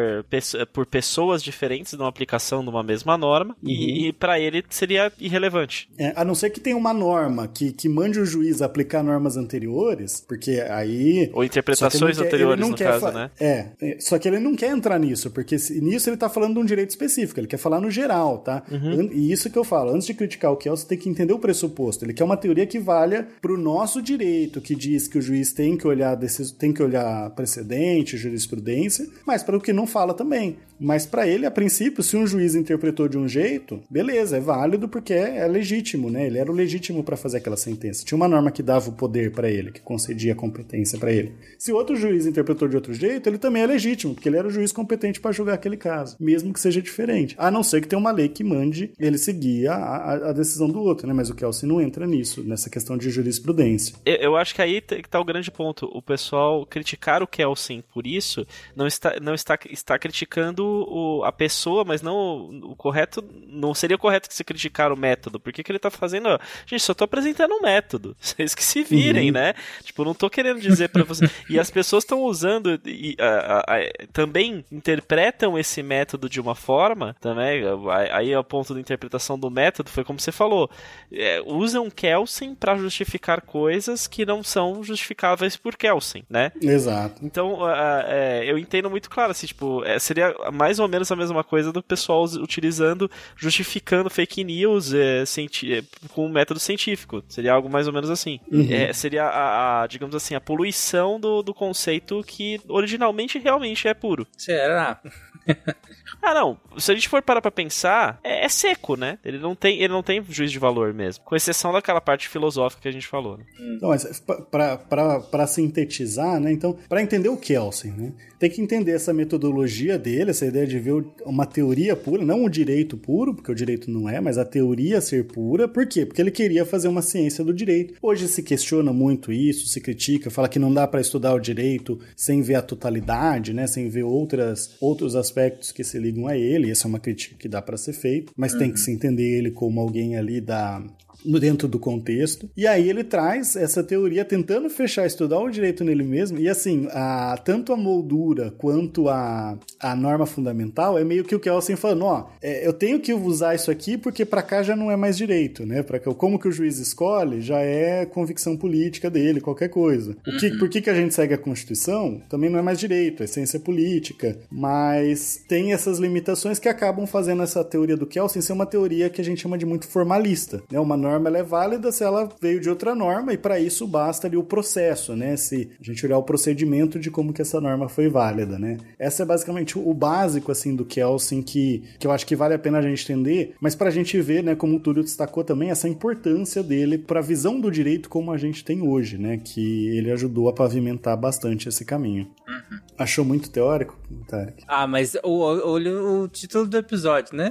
por pessoas diferentes numa aplicação de uma mesma norma, e, e para ele seria irrelevante. É, a não ser que tenha uma norma que, que mande o juiz aplicar normas anteriores, porque aí Ou interpretações que quer- anteriores, no caso, né? É, é, só que ele não quer entrar nisso, porque nisso ele tá falando de um direito específico, ele quer falar no geral, tá? Uhum. E isso que eu falo, antes de criticar o Kel, você tem que entender o pressuposto. Ele quer uma teoria que valha pro nosso direito, que diz que o juiz tem que olhar desses, tem que olhar precedente, jurisprudência, mas para o que não fala também. Mas para ele, a princípio, se um juiz interpretou de um jeito, beleza, é válido porque é, é legítimo, né? Ele era o legítimo para fazer aquela sentença. Tinha uma norma que dava o poder para ele, que concedia a competência para ele. Se outro juiz interpretou de outro jeito, ele também é legítimo, porque ele era o juiz competente para julgar aquele caso, mesmo que seja diferente. A não ser que tenha uma lei que mande ele seguir a, a, a decisão do outro, né? Mas o Kelsey não entra nisso, nessa questão de jurisprudência. Eu, eu acho que aí t- que tá o grande ponto. O pessoal criticar o Kelsen por isso não está, não está, está criticando o- a pessoa, mas não o, o correto. Não seria correto que se criticar o método. Porque que ele tá fazendo? ó, Gente, só tô apresentando um método. [laughs] Vocês que se virem, né? Tipo, não tô querendo dizer pra você. E as pessoas estão usando e a- a- a- também interpretam esse método de uma forma, também. Aí é o ponto da interpretação do método, foi como você falou. É, usam Kelsen pra justificar coisas que não são justificáveis por Kelsen, né? Exato. Então, é, eu entendo muito claro, assim, tipo, é, seria mais ou menos a mesma coisa do pessoal utilizando, justificando fake news é, é, com um método científico. Seria algo mais ou menos assim. É, seria, a, a, digamos assim, a poluição do, do conceito que originalmente realmente é puro. Será? [laughs] Ah, não. Se a gente for parar pra pensar, é, é seco, né? Ele não tem, ele não tem juízo de valor mesmo. Com exceção daquela parte filosófica que a gente falou, né? Então, mas para sintetizar, né? Então, para entender o Kelsen, né? Tem que entender essa metodologia dele, essa ideia de ver uma teoria pura, não o direito puro, porque o direito não é, mas a teoria ser pura. Por quê? Porque ele queria fazer uma ciência do direito. Hoje se questiona muito isso, se critica, fala que não dá para estudar o direito sem ver a totalidade, né? Sem ver outras, outros aspectos que se ligam a ele. Essa é uma crítica que dá para ser feita, mas tem que se entender ele como alguém ali da dentro do contexto. E aí ele traz essa teoria tentando fechar, estudar o direito nele mesmo. E assim, a, tanto a moldura quanto a, a norma fundamental é meio que o Kelsen falando, ó, é, eu tenho que usar isso aqui porque para cá já não é mais direito, né? Para como que o juiz escolhe já é convicção política dele, qualquer coisa. O que, por que, que a gente segue a Constituição? Também não é mais direito, é ciência política. Mas tem essas limitações que acabam fazendo essa teoria do Kelsen ser uma teoria que a gente chama de muito formalista. Né? Uma norma é válida se ela veio de outra norma e para isso basta ali o processo, né? Se a gente olhar o procedimento de como que essa norma foi válida, né? Essa é basicamente o básico assim do Kelsen que, que eu acho que vale a pena a gente entender, mas para a gente ver, né, como o Túlio destacou também essa importância dele para a visão do direito como a gente tem hoje, né? Que ele ajudou a pavimentar bastante esse caminho. Uhum. Achou muito teórico, Tarek? Ah, mas olha o, o, título do episódio, né?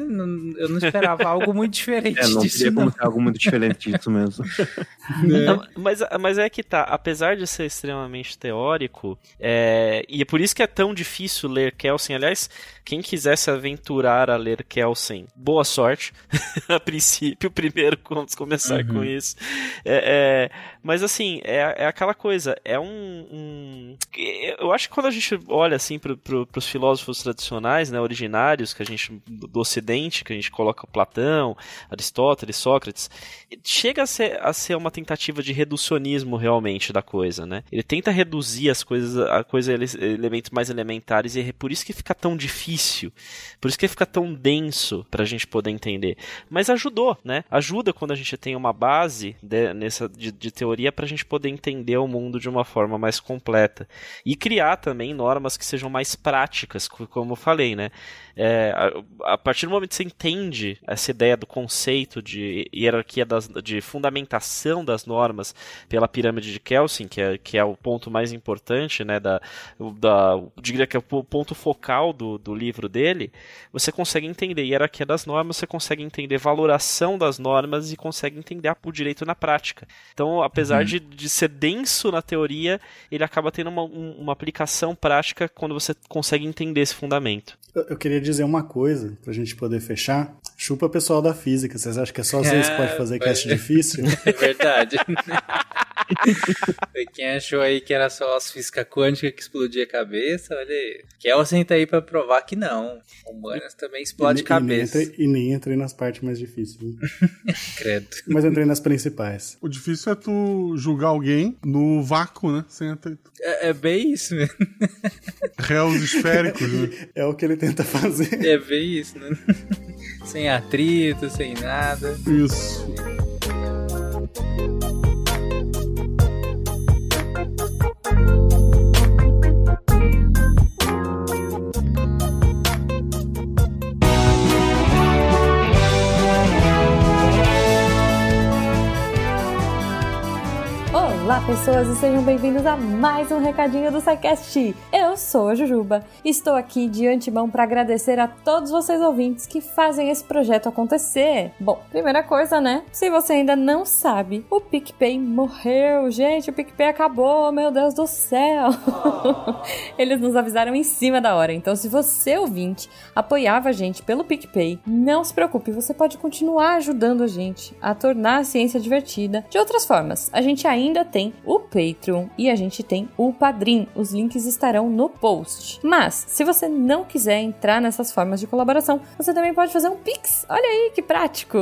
eu não esperava [laughs] algo muito diferente é, não disso. Não algo muito diferente disso mesmo. [laughs] Não, mas, mas é que tá, apesar de ser extremamente teórico, é, e é por isso que é tão difícil ler Kelsen. Aliás, quem quiser se aventurar a ler Kelsen, boa sorte. [laughs] a princípio, primeiro vamos começar uhum. com isso. É, é, mas assim, é, é aquela coisa, é um, um, Eu acho que quando a gente olha assim para pro, os filósofos tradicionais, né, originários, que a gente. do Ocidente, que a gente coloca Platão, Aristóteles, Sócrates, chega a ser, a ser uma tentativa de reducionismo realmente da coisa, né? Ele tenta reduzir as coisas a coisa elementos mais elementares e é por isso que fica tão difícil, por isso que fica tão denso para a gente poder entender. Mas ajudou, né? Ajuda quando a gente tem uma base de, nessa de, de teoria para a gente poder entender o mundo de uma forma mais completa e criar também normas que sejam mais práticas, como eu falei, né? É, a, a, partir do momento que você entende essa ideia do conceito de hierarquia das, de fundamentação das normas pela pirâmide de Kelsen, que é, que é o ponto mais importante, né, da, da, eu diria que é o ponto focal do, do livro dele, você consegue entender hierarquia das normas, você consegue entender valoração das normas e consegue entender o direito na prática. Então, apesar uhum. de, de ser denso na teoria, ele acaba tendo uma, uma aplicação prática quando você consegue entender esse fundamento. Eu, eu queria dizer uma coisa pra gente poder fechar. Chupa pessoal da física. Vocês acham que é só vocês que podem fazer cast difícil? [laughs] É verdade. Quem achou aí que era só as física quântica que explodia a cabeça, olha aí. Kelsen tá aí pra provar que não. Humanas também explode e, cabeça. E nem, entrei, e nem entrei nas partes mais difíceis. [laughs] Credo. Mas entrei nas principais. O difícil é tu julgar alguém no vácuo, né? Sem atrito. É, é bem isso mesmo. Réus esféricos, né? [laughs] É o que ele tenta fazer. É bem isso, né? Sem atrito, sem nada. Isso. Olá, pessoas, e sejam bem-vindos a mais um recadinho do SciCast. Eu sou a Jujuba. Estou aqui de antemão para agradecer a todos vocês ouvintes que fazem esse projeto acontecer. Bom, primeira coisa, né? Se você ainda não sabe, o PicPay morreu. Gente, o PicPay acabou, meu Deus do céu. [laughs] Eles nos avisaram em cima da hora. Então, se você, ouvinte, apoiava a gente pelo PicPay, não se preocupe, você pode continuar ajudando a gente a tornar a ciência divertida de outras formas. A gente ainda tem tem o Patreon e a gente tem o Padrim. Os links estarão no post. Mas, se você não quiser entrar nessas formas de colaboração, você também pode fazer um Pix. Olha aí que prático!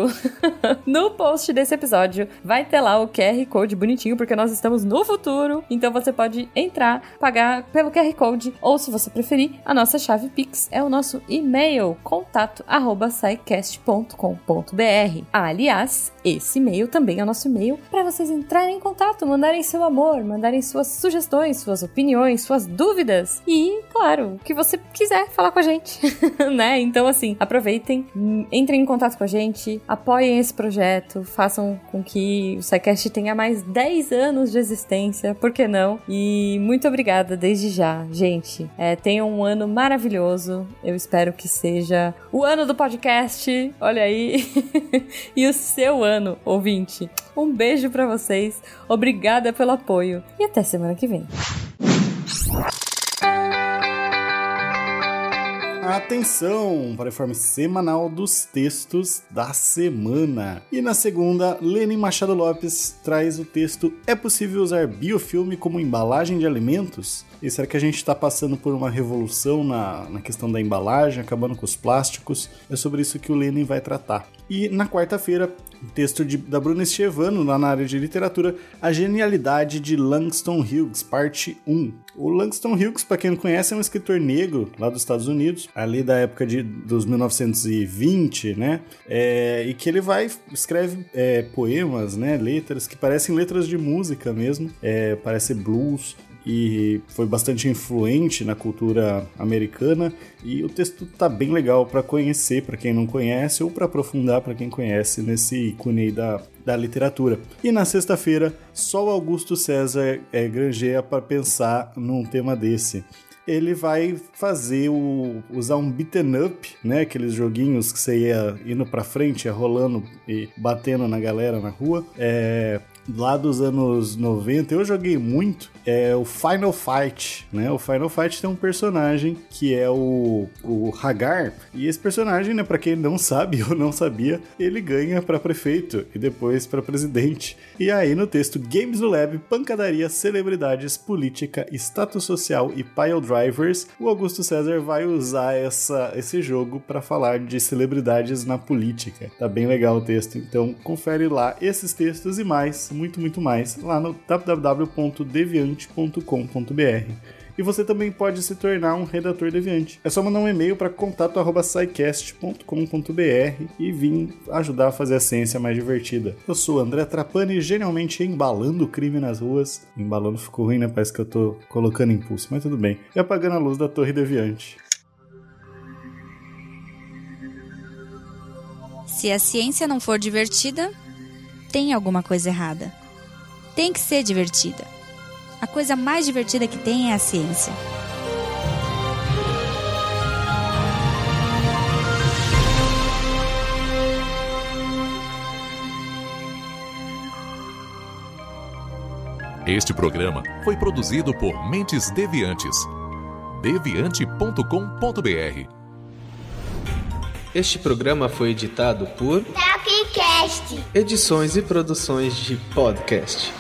[laughs] no post desse episódio vai ter lá o QR Code bonitinho, porque nós estamos no futuro. Então você pode entrar, pagar pelo QR Code, ou se você preferir, a nossa chave Pix é o nosso e-mail contato@saicast.com.br. Aliás, esse e-mail também é o nosso e-mail para vocês entrarem em contato, mandarem seu amor, mandarem suas sugestões, suas opiniões, suas dúvidas e, claro, o que você quiser falar com a gente, [laughs] né? Então, assim, aproveitem, entrem em contato com a gente, apoiem esse projeto, façam com que o SciCast tenha mais 10 anos de existência, por que não? E muito obrigada desde já, gente. É, tenham um ano maravilhoso, eu espero que seja o ano do podcast, olha aí, [laughs] e o seu ano, ouvinte. Um beijo para vocês, obrigada pelo apoio e até semana que vem. Atenção para o informe semanal dos textos da semana. E na segunda, Lenin Machado Lopes traz o texto É possível usar biofilme como embalagem de alimentos? E será que a gente está passando por uma revolução na, na questão da embalagem, acabando com os plásticos? É sobre isso que o Lenin vai tratar. E na quarta-feira, texto de, da Bruna Estevano, lá na área de literatura, A Genialidade de Langston Hughes, parte 1. O Langston Hughes, para quem não conhece, é um escritor negro lá dos Estados Unidos, ali da época de, dos 1920, né? É, e que ele vai, escreve é, poemas, né? Letras que parecem letras de música mesmo, é, parece blues e foi bastante influente na cultura americana e o texto tá bem legal para conhecer para quem não conhece ou para aprofundar para quem conhece nesse ícone da, da literatura. E na sexta-feira, só o Augusto César é, granjeia para pensar num tema desse ele vai fazer o usar um beaten up, né, aqueles joguinhos que você ia indo para frente, ia rolando e batendo na galera na rua, é, lá dos anos 90, eu joguei muito, é o Final Fight, né? O Final Fight tem um personagem que é o, o Hagar, e esse personagem, né, para quem não [laughs] sabe ou não sabia, ele ganha para prefeito e depois para presidente. E aí no texto Games do Lab, pancadaria, celebridades, política, status social e pile drivers, o Augusto César vai usar essa, esse jogo para falar de celebridades na política. Tá bem legal o texto, então confere lá esses textos e mais muito, muito mais lá no www.deviante.com.br. E você também pode se tornar um redator deviante. É só mandar um e-mail para contato@scicast.com.br e vir ajudar a fazer a ciência mais divertida. Eu sou André Trapani, genialmente embalando o crime nas ruas. Embalando ficou ruim, né? Parece que eu tô colocando impulso, mas tudo bem. E apagando a luz da Torre Deviante. Se a ciência não for divertida, tem alguma coisa errada. Tem que ser divertida. A coisa mais divertida que tem é a ciência. Este programa foi produzido por Mentes Deviantes. deviante.com.br Este programa foi editado por Tapcast. Edições e Produções de Podcast.